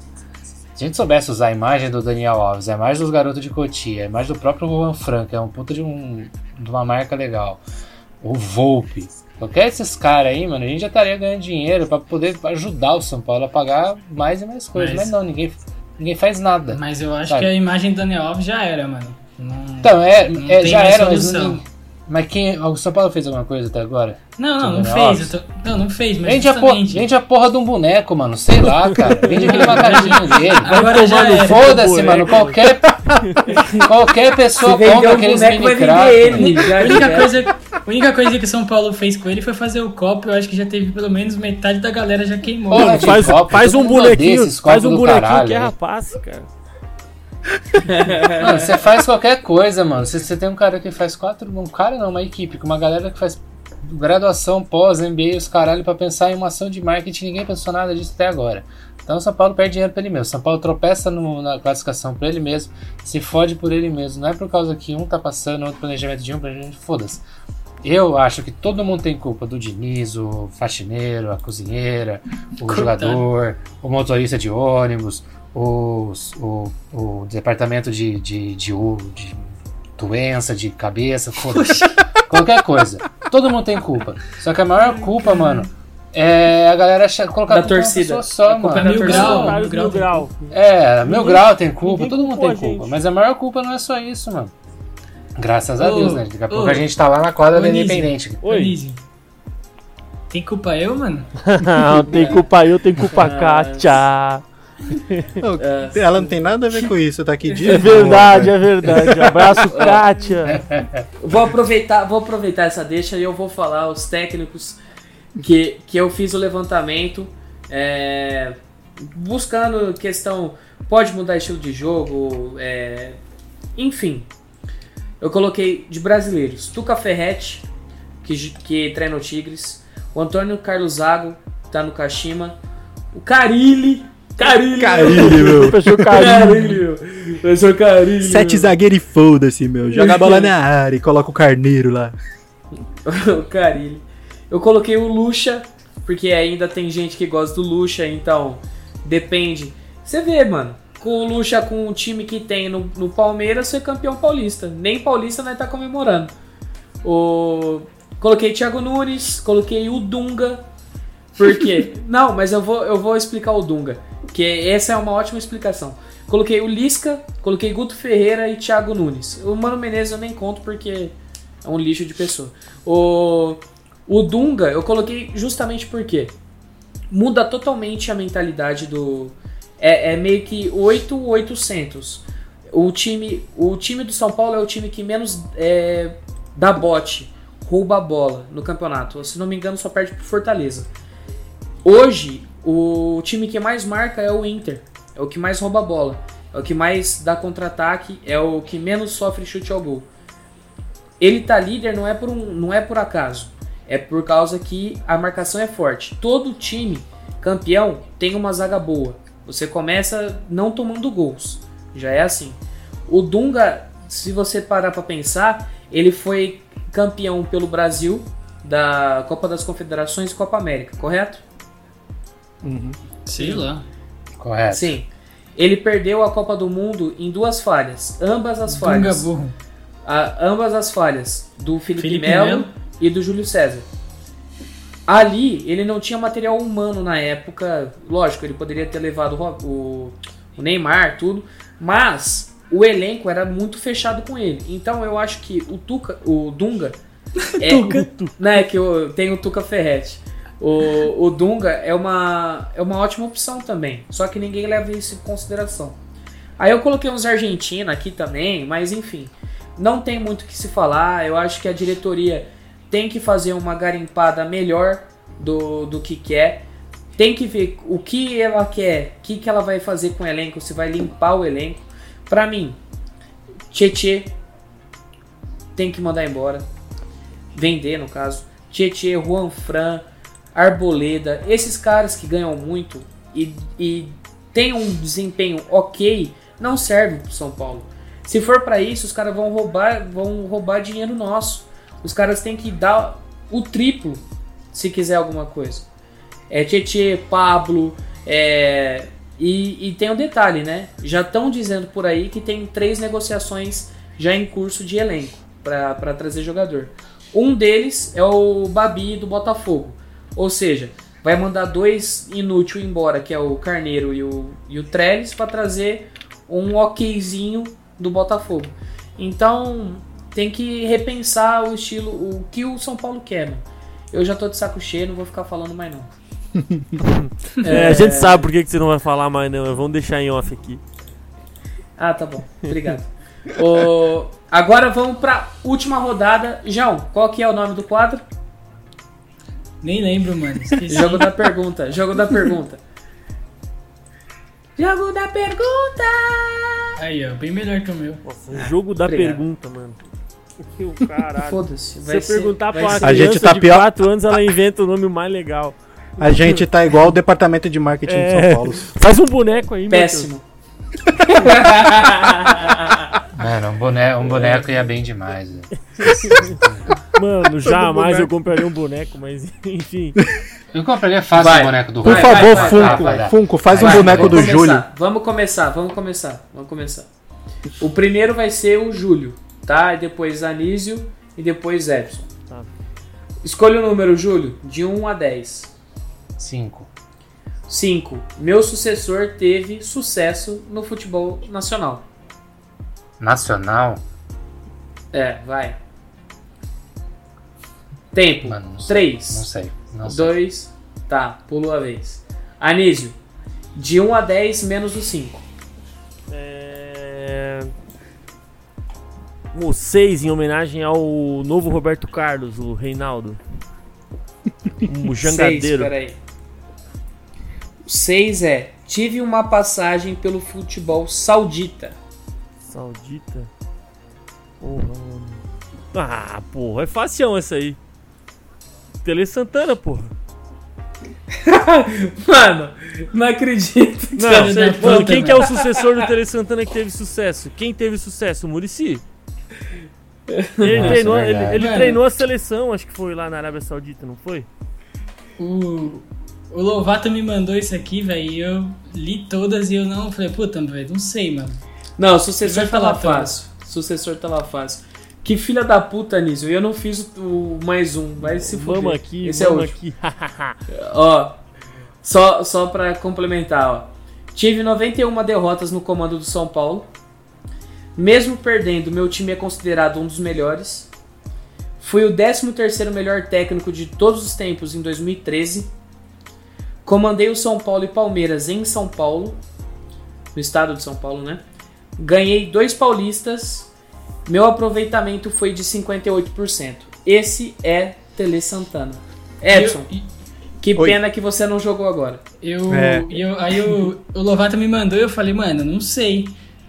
Se a gente soubesse usar a imagem do Daniel Alves, a imagem dos garotos de Cotia, a imagem do próprio Juan Franco, é um puta de, um, de uma marca legal. O Volpe. Qualquer desses caras aí, mano, a gente já estaria ganhando dinheiro pra poder ajudar o São Paulo a pagar mais e mais coisas. Mas- Mas, não, ninguém, ninguém faz nada. Mas eu acho Sabe? que a imagem do Daniel Alves já era, mano. Não, Então, é, não é, já era, mas, solução. não- mas quem. O São Paulo fez alguma coisa até agora? não, não, não Daniel fez. Tô- não, não fez, mas Vende a, porra, vende a porra de um boneco, mano. Sei lá, cara. Vende aquele macaquinho (laughs) dele. Agora já era. Foda-se, boneco. mano. Qualquer, (laughs) qualquer pessoa compra um aqueles mini crack. mano. A única coisa, a única coisa que o São Paulo fez com ele foi fazer o copo. Eu acho que já teve pelo menos metade da galera já queimou. Porra, Mano, faz, copo, faz um bonequinho. Faz um bonequinho caralho, que é né? rapaz, cara. Mano, você faz qualquer coisa, mano. Você, você tem um cara que faz quatro. Um cara não, uma equipe, com uma galera que faz graduação pós, MBA, os caralho, pra pensar em uma ação de marketing. Ninguém pensou nada disso até agora. Então o São Paulo perde dinheiro pra ele mesmo. São Paulo tropeça no- na classificação por ele mesmo, se fode por ele mesmo. Não é por causa que um tá passando, outro planejamento de um, planejamento foda-se. Eu acho que todo mundo tem culpa do Diniz, o faxineiro, a cozinheira, o Coitado. jogador, o motorista de ônibus, os- o, o departamento de, de, de, de doença, de cabeça, foda-se. Qualquer coisa. Todo mundo tem culpa. Só que a maior culpa, mano, é a galera colocar Da a culpa numa torcida. pessoa só, A culpa mano. é Mil grau, torcida. Vários grau mil grau. É, meu Ninguém- grau tem culpa, todo mundo tem culpa. gente. Mas a maior culpa não é só isso, mano. Graças a Ô, Deus, né? Daqui a pouco a gente tá lá na quadra da. Independente. Oi. Tem culpa eu, mano? (laughs) Não tem culpa eu, tem culpa (laughs) a Kátia. Ô, (laughs) Ela não tem nada a ver com isso, tá aqui de É verdade, é verdade. Abraço, (laughs) (laughs) Kátia. Vou aproveitar, vou aproveitar essa deixa e eu vou falar os técnicos que, que eu fiz o levantamento é, buscando questão pode mudar estilo de jogo, é, enfim. Eu coloquei de brasileiros Tuca Ferretti, que, que treina o Tigres, o Antônio Carlos Zago, tá no Kashima, o Carilli, Carilli, Carilli, (laughs) meu. Fechou o carinho. Carilli, meu. Professor Carilli, Sete zagueiro e foda-se, meu. Joga a bola na área e coloca o carneiro lá. (laughs) o Carilli. Eu coloquei o Lucha, porque ainda tem gente que gosta do Lucha, então depende. Você vê, mano, com o Lucha com o time que tem no, no Palmeiras foi campeão paulista. Nem paulista nós tá comemorando. O... Coloquei Thiago Nunes, coloquei o Dunga. Por quê? Não, mas eu vou, eu vou explicar o Dunga. Que essa é uma ótima explicação. Coloquei o Lisca, coloquei Guto Ferreira e Thiago Nunes. O Mano Menezes eu nem conto porque é um lixo de pessoa. O, o Dunga eu coloquei justamente porque muda totalmente a mentalidade do. É, é meio que 8 800. O time, o time do São Paulo é o time que menos é, dá bote, rouba a bola no campeonato. Se não me engano, só perde pro Fortaleza. Hoje, o time que mais marca é o Inter. É o que mais rouba a bola. É o que mais dá contra-ataque. É o que menos sofre chute ao gol. Ele tá líder não é por, um, não é por acaso. É por causa que a marcação é forte. Todo time campeão tem uma zaga boa. Você começa não tomando gols. Já é assim. O Dunga, se você parar para pensar, ele foi campeão pelo Brasil da Copa das Confederações e Copa América, correto? Sei lá. Correto. Sim. Ele perdeu a Copa do Mundo em duas falhas. Ambas as Dunga falhas. burro. a- ambas as falhas do Felipe, Felipe Melo, Melo. e do Júlio César. Ali, ele não tinha material humano na época. Lógico, ele poderia ter levado o, o- o Neymar, tudo. Mas o elenco era muito fechado com ele. Então eu acho que o Tuca, o Dunga. (laughs) É, né, que eu tenho o Tuca Ferretti. O, o Dunga é uma, é uma ótima opção também. Só que ninguém leva isso em consideração. Aí eu coloquei uns Argentina aqui também, mas enfim. Não tem muito o que se falar. Eu acho que a diretoria tem que fazer uma garimpada melhor do, do que quer. Tem que ver o que ela quer, o que, que ela vai fazer com o elenco, se vai limpar o elenco. Pra mim, Tietê tem que mandar embora. Vender, no caso. Tietê, Juan Fran, Arboleda, esses caras que ganham muito e, e tem um desempenho ok, não servem pro São Paulo. Se for pra isso, os caras vão roubar, vão roubar dinheiro nosso. Os caras têm que dar o triplo se quiser alguma coisa. É Tietê, Pablo, é, e, e tem um detalhe, né? Já estão dizendo por aí que tem três negociações já em curso de elenco para trazer jogador. Um deles é o Babi do Botafogo. Ou seja, vai mandar dois inúteis embora, que é o Carneiro e o, e o Trellis, para trazer um okzinho do Botafogo. Então tem que repensar o estilo, o que o São Paulo quer, mano. Eu já tô de saco cheio, não vou ficar falando mais não. (laughs) É, a gente sabe por que, que você não vai falar mais, não. Vamos deixar em off aqui. Ah, tá bom. Obrigado. (laughs) Ô, agora vamos pra última rodada. João, qual que é o nome do quadro? Nem lembro, mano. Esqueci. Jogo da pergunta. Jogo da pergunta. (laughs) Jogo da pergunta! Aí, ó, bem melhor que o meu. Nossa, jogo da Obrigado. pergunta, mano. O caralho. Foda-se. Se Vai eu ser, perguntar vai pra uma A criança gente tá de pior- 4 anos, ela inventa o nome mais legal. A gente tá igual o departamento de marketing de É. São Paulo. (laughs) Faz um boneco aí, Péssimo. (laughs) Mano, um boneco, um boneco ia bem demais. velho. Mano, (laughs) jamais eu compraria um boneco, mas (laughs) enfim. Eu compraria fácil Vai. o boneco do Por Vai, favor, vai, Funko, vai, vai. Funko, faz Vai, um boneco do começar. Júlio. Vamos começar, vamos começar, vamos começar. O primeiro vai ser o Júlio, tá? E depois Anísio e depois Epson. Tá. Escolha o número, Júlio, de 1 a 10. Cinco. 5. Meu sucessor teve sucesso no futebol nacional. Nacional? É, vai. Tempo. Mano, não sei. 3. Não sei. Não sei. 2. Tá, pulou a vez. Anísio. De 1 a 10, menos o 5. É... O 6 em homenagem ao novo Roberto Carlos, o Reinaldo. O (laughs) jangadeiro. peraí. O 6 é: Tive uma passagem pelo futebol saudita. Saudita? Porra, mano. Ah, porra, é facião essa aí. Tele Santana, porra. (laughs) Mano, não acredito. que Não, você mano, quem que é o sucessor do Tele Santana que teve sucesso? Quem teve sucesso? O Murici. (laughs) Ele, Nossa, treinou, é ele, ele treinou a seleção, acho que foi lá na Arábia Saudita, não foi? O, o Lovato me mandou isso aqui, velho, e eu li todas e eu não falei, puta, velho, não sei, mano. Não, o sucessor tá lá falar fácil. O sucessor tá lá fácil. Que filha da puta, Nísio. Eu não fiz o, mais um. Vai se fuder. Vamos aqui, Esse é vamos último. aqui. (laughs) Ó, só, só pra complementar, ó. Tive 91 derrotas no comando do São Paulo. Mesmo perdendo, meu time é considerado um dos melhores. Fui o 13º melhor técnico de todos os tempos em 2013. Comandei o São Paulo e Palmeiras em São Paulo, no estado de São Paulo, né? Ganhei dois paulistas. Meu aproveitamento foi de 58%. Esse é Tele Santana. Edson, E- que Oi. pena que você não jogou agora. Eu, É. eu, aí o, o Lovato me mandou e eu falei, mano, não sei.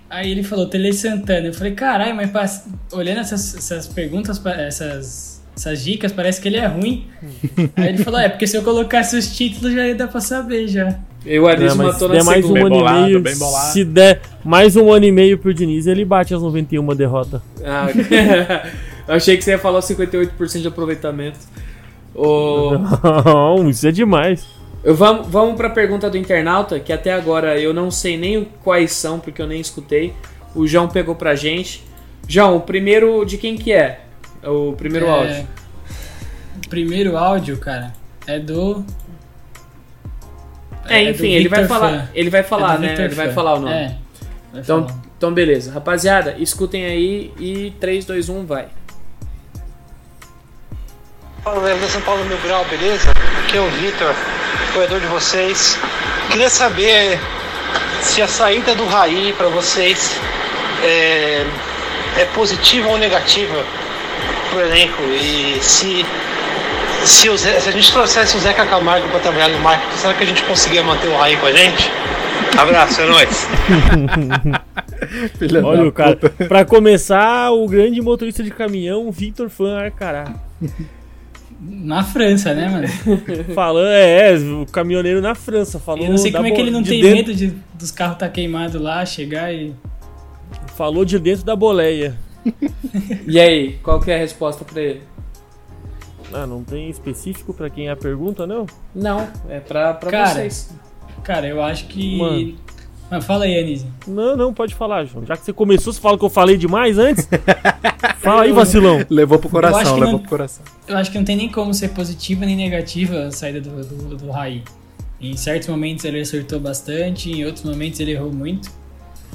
Aí ele falou, Tele Santana. Eu falei, caralho, mas olhando essas, essas perguntas, essas, essas dicas, parece que ele é ruim. (laughs) Aí ele falou, é, porque se eu colocasse os títulos já ia dar pra saber já. Eu, Anísio, Não, mas matou se na der mais um. Bem ano bolado, e meio, bem bolado. se der mais um ano e meio pro Diniz, ele bate as 91 derrotas. Ah, (laughs) eu achei que você ia falar 58% de aproveitamento. Ô, (laughs) Não, isso é demais. vamos, vamos pra pergunta do internauta, que até agora eu não sei nem quais são, porque eu nem escutei. O João pegou pra gente. João, o primeiro de quem que é? O primeiro É, áudio. O primeiro áudio, cara, é do. É, do enfim, ele vai falar, ele vai É falar, do né? Ele vai falar o nome. É. Então, falar. então, beleza. Rapaziada, escutem aí e 3, 2, 1, vai. Fala galera da São Paulo Mil Grau, beleza? Aqui é o Vitor, corredor de vocês. Queria saber se a saída do Raí para vocês é, é positiva ou negativa pro elenco e se, se, o Zé- se a gente trouxesse o Zeca Camargo para trabalhar no marketing, será que a gente conseguia manter o Raí com a gente? Abraço, é nóis. (laughs) Filha Olha o cara. puta. Pra começar, o grande motorista de caminhão, Victor Fan Arcará. Na França, né, mano? Falando, é, é, o caminhoneiro na França. Falou Eu não sei como é que ele não de tem dentro- medo de, dos carros tá queimados lá, chegar e. Falou de dentro da boleia. (laughs) E aí, qual que é a resposta pra ele? Ah, não tem específico pra quem é a pergunta, não? Não, é pra, pra Cara, vocês. Cara, eu acho que. Mano. Mas fala aí, Anísio. Não, não, pode falar, João. Já que você começou, você fala que eu falei demais antes? (laughs) Fala aí, vacilão. Levou pro coração, levou não- pro coração. Eu acho que não tem nem como ser positiva nem negativa a saída do, do, do Raí. Em certos momentos ele acertou bastante, em outros momentos ele errou muito.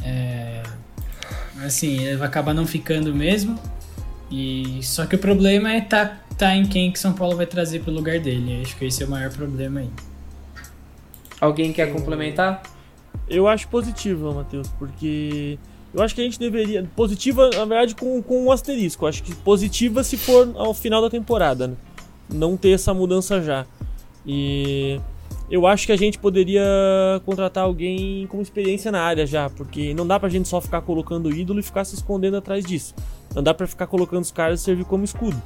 É, Assim, ele vai acabar não ficando mesmo. E só que o problema é tá, tá em quem que São Paulo vai trazer pro lugar dele. Acho que esse é o maior problema aí. Alguém quer complementar? Eu acho positiva, Matheus, porque eu acho que a gente deveria. Positiva, na verdade, com, com um asterisco. Eu acho que positiva se for ao final da temporada, né? Não ter essa mudança já. E eu acho que a gente poderia contratar alguém com experiência na área já, porque não dá pra gente só ficar colocando ídolo e ficar se escondendo atrás disso. Não dá pra ficar colocando os caras e servir como escudo.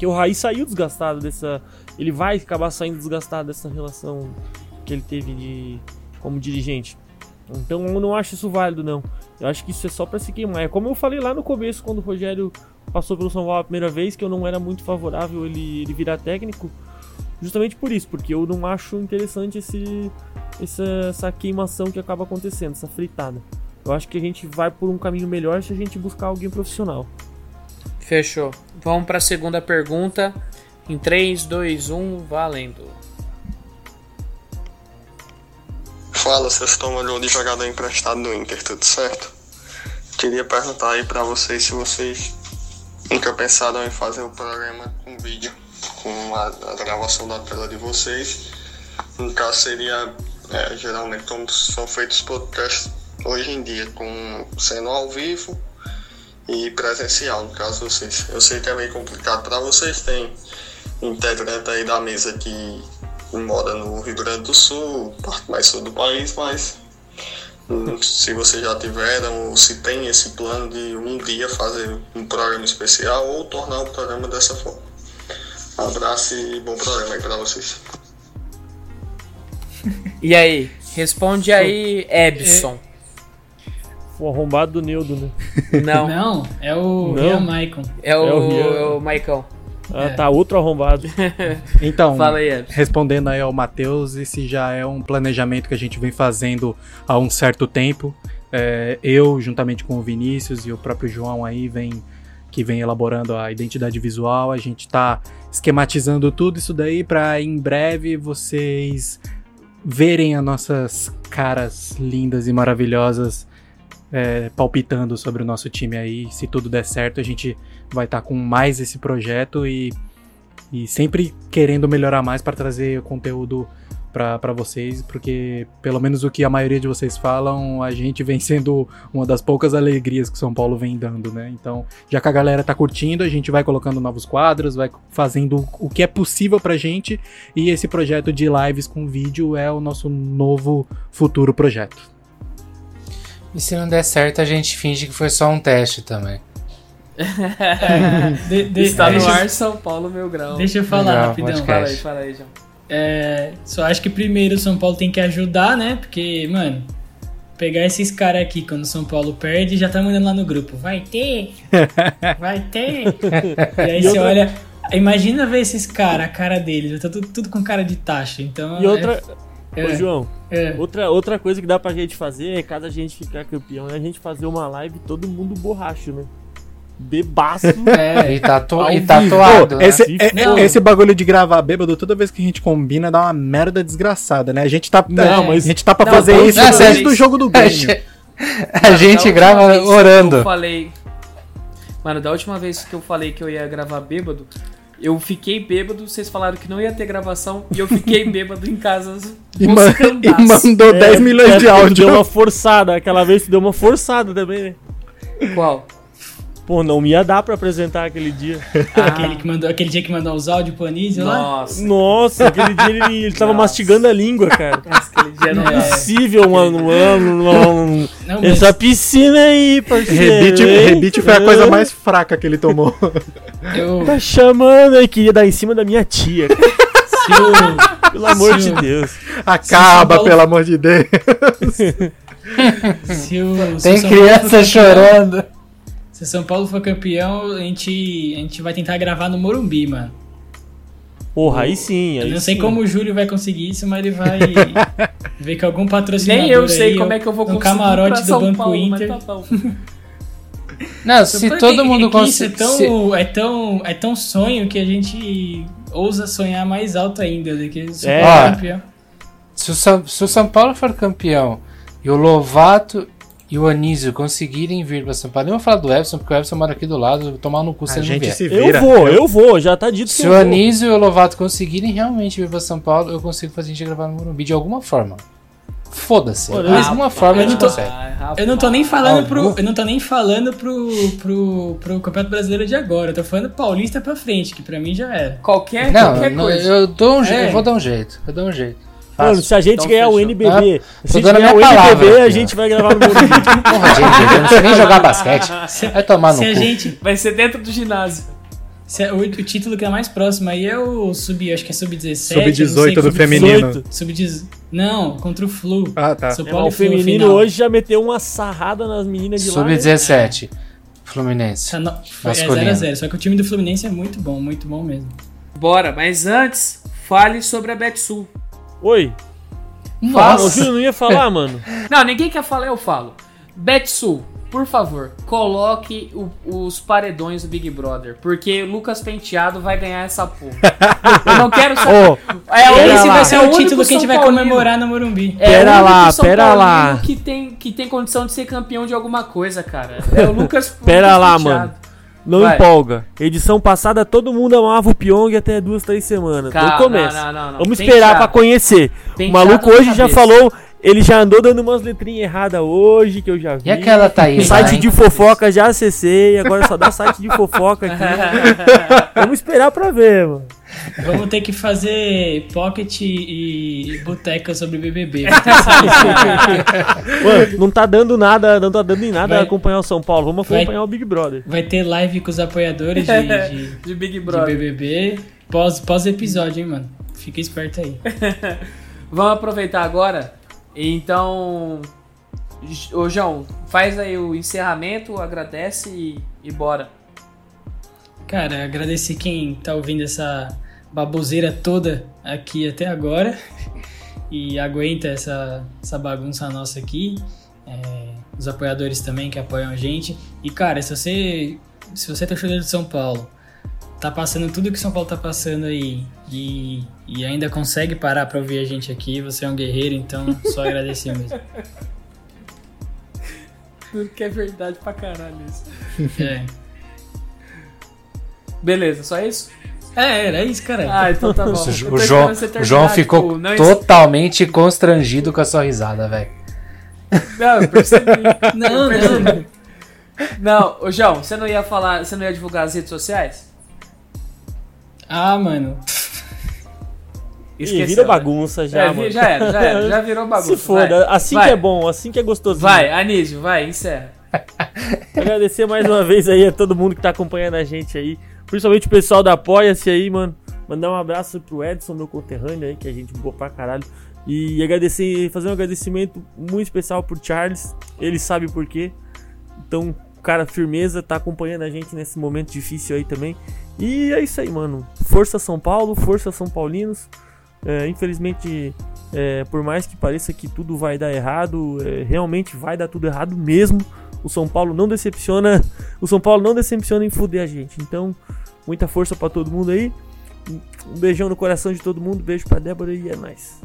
Porque o Raí saiu desgastado dessa. Ele vai acabar saindo desgastado dessa relação que ele teve de, como dirigente. Então eu não acho isso válido, não. Eu acho que isso é só pra se queimar. É como eu falei lá no começo, quando o Rogério passou pelo São Paulo a primeira vez, que eu não era muito favorável ele, ele virar técnico. Justamente por isso, porque eu não acho interessante esse, essa, essa queimação que acaba acontecendo, essa fritada. Eu acho que a gente vai por um caminho melhor se a gente buscar alguém profissional. Fechou. Vamos pra segunda pergunta. Em 3, 2, 1, valendo. Fala, seus tomadores de jogador emprestado do Inter, tudo certo? Queria perguntar aí pra vocês se vocês nunca pensaram em fazer um programa com vídeo, com a, a gravação da tela de vocês. No caso seria É, geralmente como são feitos podcasts hoje em dia, com sendo ao vivo e presencial, no caso vocês. Eu sei que é meio complicado para vocês, tem integrante aí da mesa que mora no Rio Grande do Sul, parte mais sul do país, mas hum, se vocês já tiveram ou se tem esse plano de um dia fazer um programa especial ou tornar o programa dessa forma. Abraço e bom programa aí para vocês. E aí? Responde aí, Ebson. O arrombado do Neudo, né? Não, Não, é o Não. Rian Maicon. é o, É o Rian. é o Maicão. Ah, É. tá, outro arrombado. (laughs) Então, Fala aí, respondendo aí ao Matheus, esse já é um planejamento que a gente vem fazendo há um certo tempo. É, eu, juntamente com o Vinícius e o próprio João aí, vem, que vem elaborando a identidade visual, a gente tá esquematizando tudo isso daí para em breve vocês verem as nossas caras lindas e maravilhosas é, palpitando sobre o nosso time aí. Se tudo der certo, a gente vai estar com mais esse projeto e e sempre querendo melhorar mais para trazer conteúdo para vocês, porque pelo menos o que a maioria de vocês falam, a gente vem sendo uma das poucas alegrias que São Paulo vem dando, né? Então, já que a galera tá curtindo, a gente vai colocando novos quadros, vai fazendo o que é possível pra gente, e esse projeto de lives com vídeo é o nosso novo futuro projeto. E se não der certo, a gente finge que foi só um teste também. (laughs) De- de- Está no deixa, ar São Paulo, meu grau. Deixa eu falar Legal, rapidão. pode Fala aí, fala aí, João. É, só acho que primeiro o São Paulo tem que ajudar, né? Porque, mano, pegar esses caras aqui quando o São Paulo perde, já tá mandando lá no grupo. Vai ter! (laughs) Vai ter! (laughs) e aí E você outra- olha. Imagina ver esses caras, a cara deles, tá tudo, tudo com cara de taxa. Então. E outra. É, Ô, João, é, outra, outra coisa que dá pra gente fazer é caso a gente ficar campeão, é a gente fazer uma live todo mundo borracho, né? Bebaço. (laughs) é, E, tatu e tatuado, né? esse, Se é- esse bagulho de gravar bêbado, toda vez que a gente combina, dá uma merda desgraçada, né? A gente tá, Não, a mas- gente tá pra Não, fazer não, isso desde do jogo do (laughs) A Grêmio. a Mano, gente grava orando. Eu falei. Mano, da última vez que eu falei que eu ia gravar bêbado, eu fiquei bêbado, vocês falaram que não ia ter gravação, e eu fiquei (laughs) bêbado em casa. E, ma- e mandou 10 milhões é, de áudio. Deu uma forçada, aquela vez deu uma forçada também, né? Qual? Pô, não ia dar pra apresentar aquele dia. (laughs) aquele, que mandou, aquele dia que mandou os áudios pro Anísio lá. Nossa, Nossa, aquele dia ele, ele tava Nossa. mastigando a língua, cara. (laughs) aquele dia não É. dá. Possível, mano, mano, mano. Não, mas Essa piscina aí, parceiro. Rebite, rebite foi a coisa mais fraca que ele tomou. eu, (laughs) Tá chamando aí, queria dar em cima da minha tia. cara. se o, Pelo amor Se de Deus. Acaba, Paulo- pelo amor de Deus. se o, se Tem criança chorando. Se o São Paulo for campeão, a gente, a gente vai tentar gravar no Morumbi, mano. Porra, aí sim. Eu Aí não sei sim. como o Júlio vai conseguir isso, mas ele vai (laughs) ver que algum patrocinador Nem eu sei aí, como é que eu vou conseguir camarote pra do São Banco Paulo, mas Inter. tá. (laughs) Não, se Porque todo é mundo que isso é conseguir. tão, é, tão, é tão sonho que a gente ousa sonhar mais alto ainda do que o São É. Campeão. Se o, São, se o São Paulo for campeão e o Lovato e o Anísio conseguirem vir pra São Paulo, nem vou falar do Everson, porque o Everson mora aqui do lado, tomar no cu se A ele não gente vier. se vira. Eu vou, eu vou, já tá dito que Se eu o vou. Anísio e o Lovato conseguirem realmente vir pra São Paulo, eu consigo fazer a gente gravar no Morumbi de alguma forma. Foda-se. De alguma forma a eu gente não tô- consegue. Eu não tô nem falando pro, eu não tô nem falando pro, pro, pro Campeonato Brasileiro de agora, eu tô falando paulista pra frente, que pra mim já era. Qualquer, Não, qualquer não, coisa. eu dou um jeito, É. eu vou dar um jeito. Eu dou um jeito. Mano, se a gente Então ganhar o fechou. NBB, Ah, se a gente ganhar o palavra NBB, aqui, a gente vai gravar no Morumbi. (laughs) Porra, gente, eu não sei nem jogar basquete. Vai tomar no Se a cu. gente. Vai ser dentro do ginásio. se a- o, o título que é mais próximo aí é o sub, acho que é sub-17. Sub-18 do sub feminino. Sub Não, contra o Flu. Ah, tá. É, o feminino final. hoje já meteu uma sarrada nas meninas de lá. né? Sub-17. Fluminense. Tá no- É Masculino. 0x0, só que o time do Fluminense é muito bom, muito bom mesmo. Bora, mas antes, fale sobre a Betsul. Oi. Fala. O Júlio não ia falar, (laughs) mano. Não, ninguém quer falar, eu falo. Betsul, por favor, coloque o- os paredões do Big Brother, porque o Lucas Penteado vai ganhar essa porra. Eu não quero saber. é o pera Esse lá. vai ser é o título que a gente vai comemorar no Morumbi. É Pera lá, São pera Paulino lá. Que tem, que tem condição de ser campeão de alguma coisa, cara. É o (laughs) Lucas. Pera Lucas lá, Penteado. mano. Não Vai. empolga. Edição passada todo mundo amava o Pyong até duas, três semanas. Calma, não começa. não, não, não. Vamos Tem esperar pra conhecer. Tem o maluco hoje já falou, ele já andou dando umas letrinhas erradas hoje, que eu já vi. E aquela Thaís lá, Site hein? de fofoca já acessei, agora só dá site de fofoca aqui. (laughs) Vamos esperar pra ver, mano. Vamos ter que fazer pocket e boteca sobre BBB. Vai (laughs) Mano, não tá dando nada, não tá dando em nada Vai- acompanhar o São Paulo. Vamos vai- acompanhar o Big Brother. Vai ter live com os apoiadores de, (laughs) de, De Big de Brother. BBB. Pós, pós episódio, hein, mano. Fica esperto aí. (laughs) Vamos aproveitar agora. Então, ô João, faz aí o encerramento, agradece e, e bora. Cara, agradecer quem tá ouvindo essa baboseira toda aqui até agora. E aguenta essa, essa bagunça nossa aqui. É, os apoiadores também que apoiam a gente. E cara, se você, se você é torcedor de São Paulo, tá passando tudo que São Paulo tá passando aí e, e ainda consegue parar pra ouvir a gente aqui, você é um guerreiro, então só agradecer mesmo. (laughs) Tudo que é verdade pra caralho isso. É, Beleza, só isso? É era isso, cara. Ah, então tá bom. O João, você o João terminar, ficou tipo, não, totalmente constrangido com a sua risada, velho. Não, eu percebi. (laughs) Não, não. Não, ô João, você não ia falar, você não ia divulgar as redes sociais? Ah, mano. (laughs) Ih, Esqueceu, vira né? bagunça já, É, mano. já era, já era, já virou (laughs) bagunça. Se foda, vai. assim Vai. que é bom, assim que é gostoso. Vai, Anísio, vai, encerra. Agradecer mais uma vez aí a todo mundo que tá acompanhando a gente aí. Principalmente o pessoal da Apoia-se aí, mano. Mandar um abraço pro Edson, meu conterrâneo aí, que a gente boa pra caralho. E agradecer, fazer um agradecimento muito especial pro Charles. Ele sabe por quê. Então, cara, firmeza, tá acompanhando a gente nesse momento difícil aí também. E é isso aí, mano. Força São Paulo, força São Paulinos. É, infelizmente, é, por mais que pareça que tudo vai dar errado, é, realmente vai dar tudo errado mesmo. O São Paulo não decepciona. O São Paulo não decepciona em fuder a gente. Então, muita força pra todo mundo aí. Um beijão no coração de todo mundo. Beijo pra Débora e é nóis.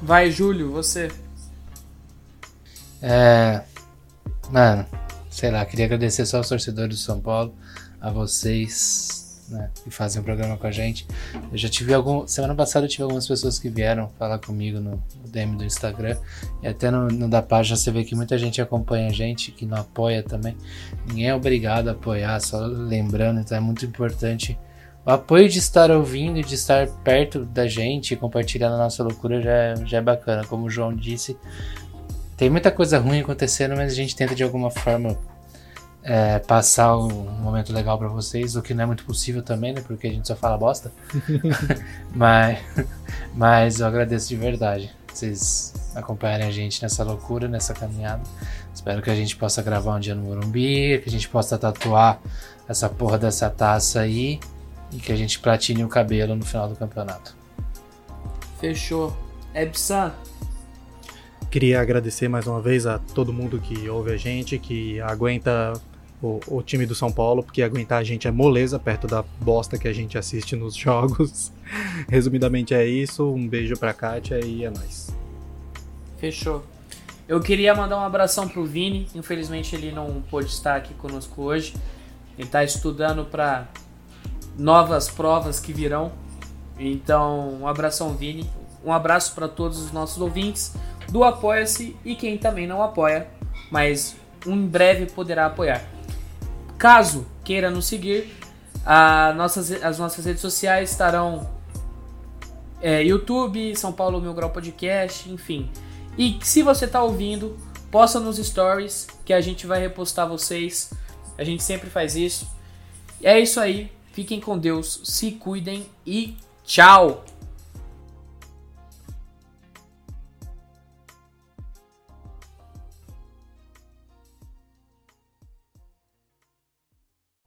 Vai, Júlio, você. É. Mano, sei lá, queria agradecer só aos torcedores do São Paulo, a vocês, né, fazem o programa com a gente. Eu já tive algum. Semana passada eu tive algumas pessoas que vieram falar comigo no, DM do Instagram. E até no, no da página você vê que muita gente acompanha a gente, que não apoia também. Ninguém é obrigado a apoiar, só lembrando, então é muito importante. O apoio de estar ouvindo e de estar perto da gente compartilhando a nossa loucura já é, já é bacana. Como o João disse, tem muita coisa ruim acontecendo, mas a gente tenta de alguma forma é, passar um momento legal pra vocês, o que não é muito possível também, né? Porque a gente só fala bosta. (laughs) mas, mas eu agradeço de verdade vocês acompanharem a gente nessa loucura, nessa caminhada. Espero que a gente possa gravar um dia no Morumbi, que a gente possa tatuar essa porra dessa taça aí e que a gente platine o cabelo no final do campeonato. Fechou. Ebsan, Queria agradecer mais uma vez a todo mundo que ouve a gente, que aguenta o, o time do São Paulo, porque aguentar a gente é moleza perto da bosta que a gente assiste nos (laughs) jogos. Resumidamente é isso. Um beijo pra Kátia e é nóis. fechou. Eu queria mandar um abração pro Vini. Infelizmente ele não pôde estar aqui conosco hoje. Ele tá estudando para novas provas que virão. Então, um abração, Vini. Um abraço para todos os nossos ouvintes do Apoia-se e quem também não apoia, mas em breve poderá apoiar. Caso queira nos seguir, nossas, as nossas redes sociais estarão é, YouTube, São Paulo Mil Grau Podcast, enfim. E se você tá ouvindo, posta nos stories que a gente vai repostar vocês. A gente sempre faz isso. É isso aí. Fiquem com Deus, se cuidem e tchau!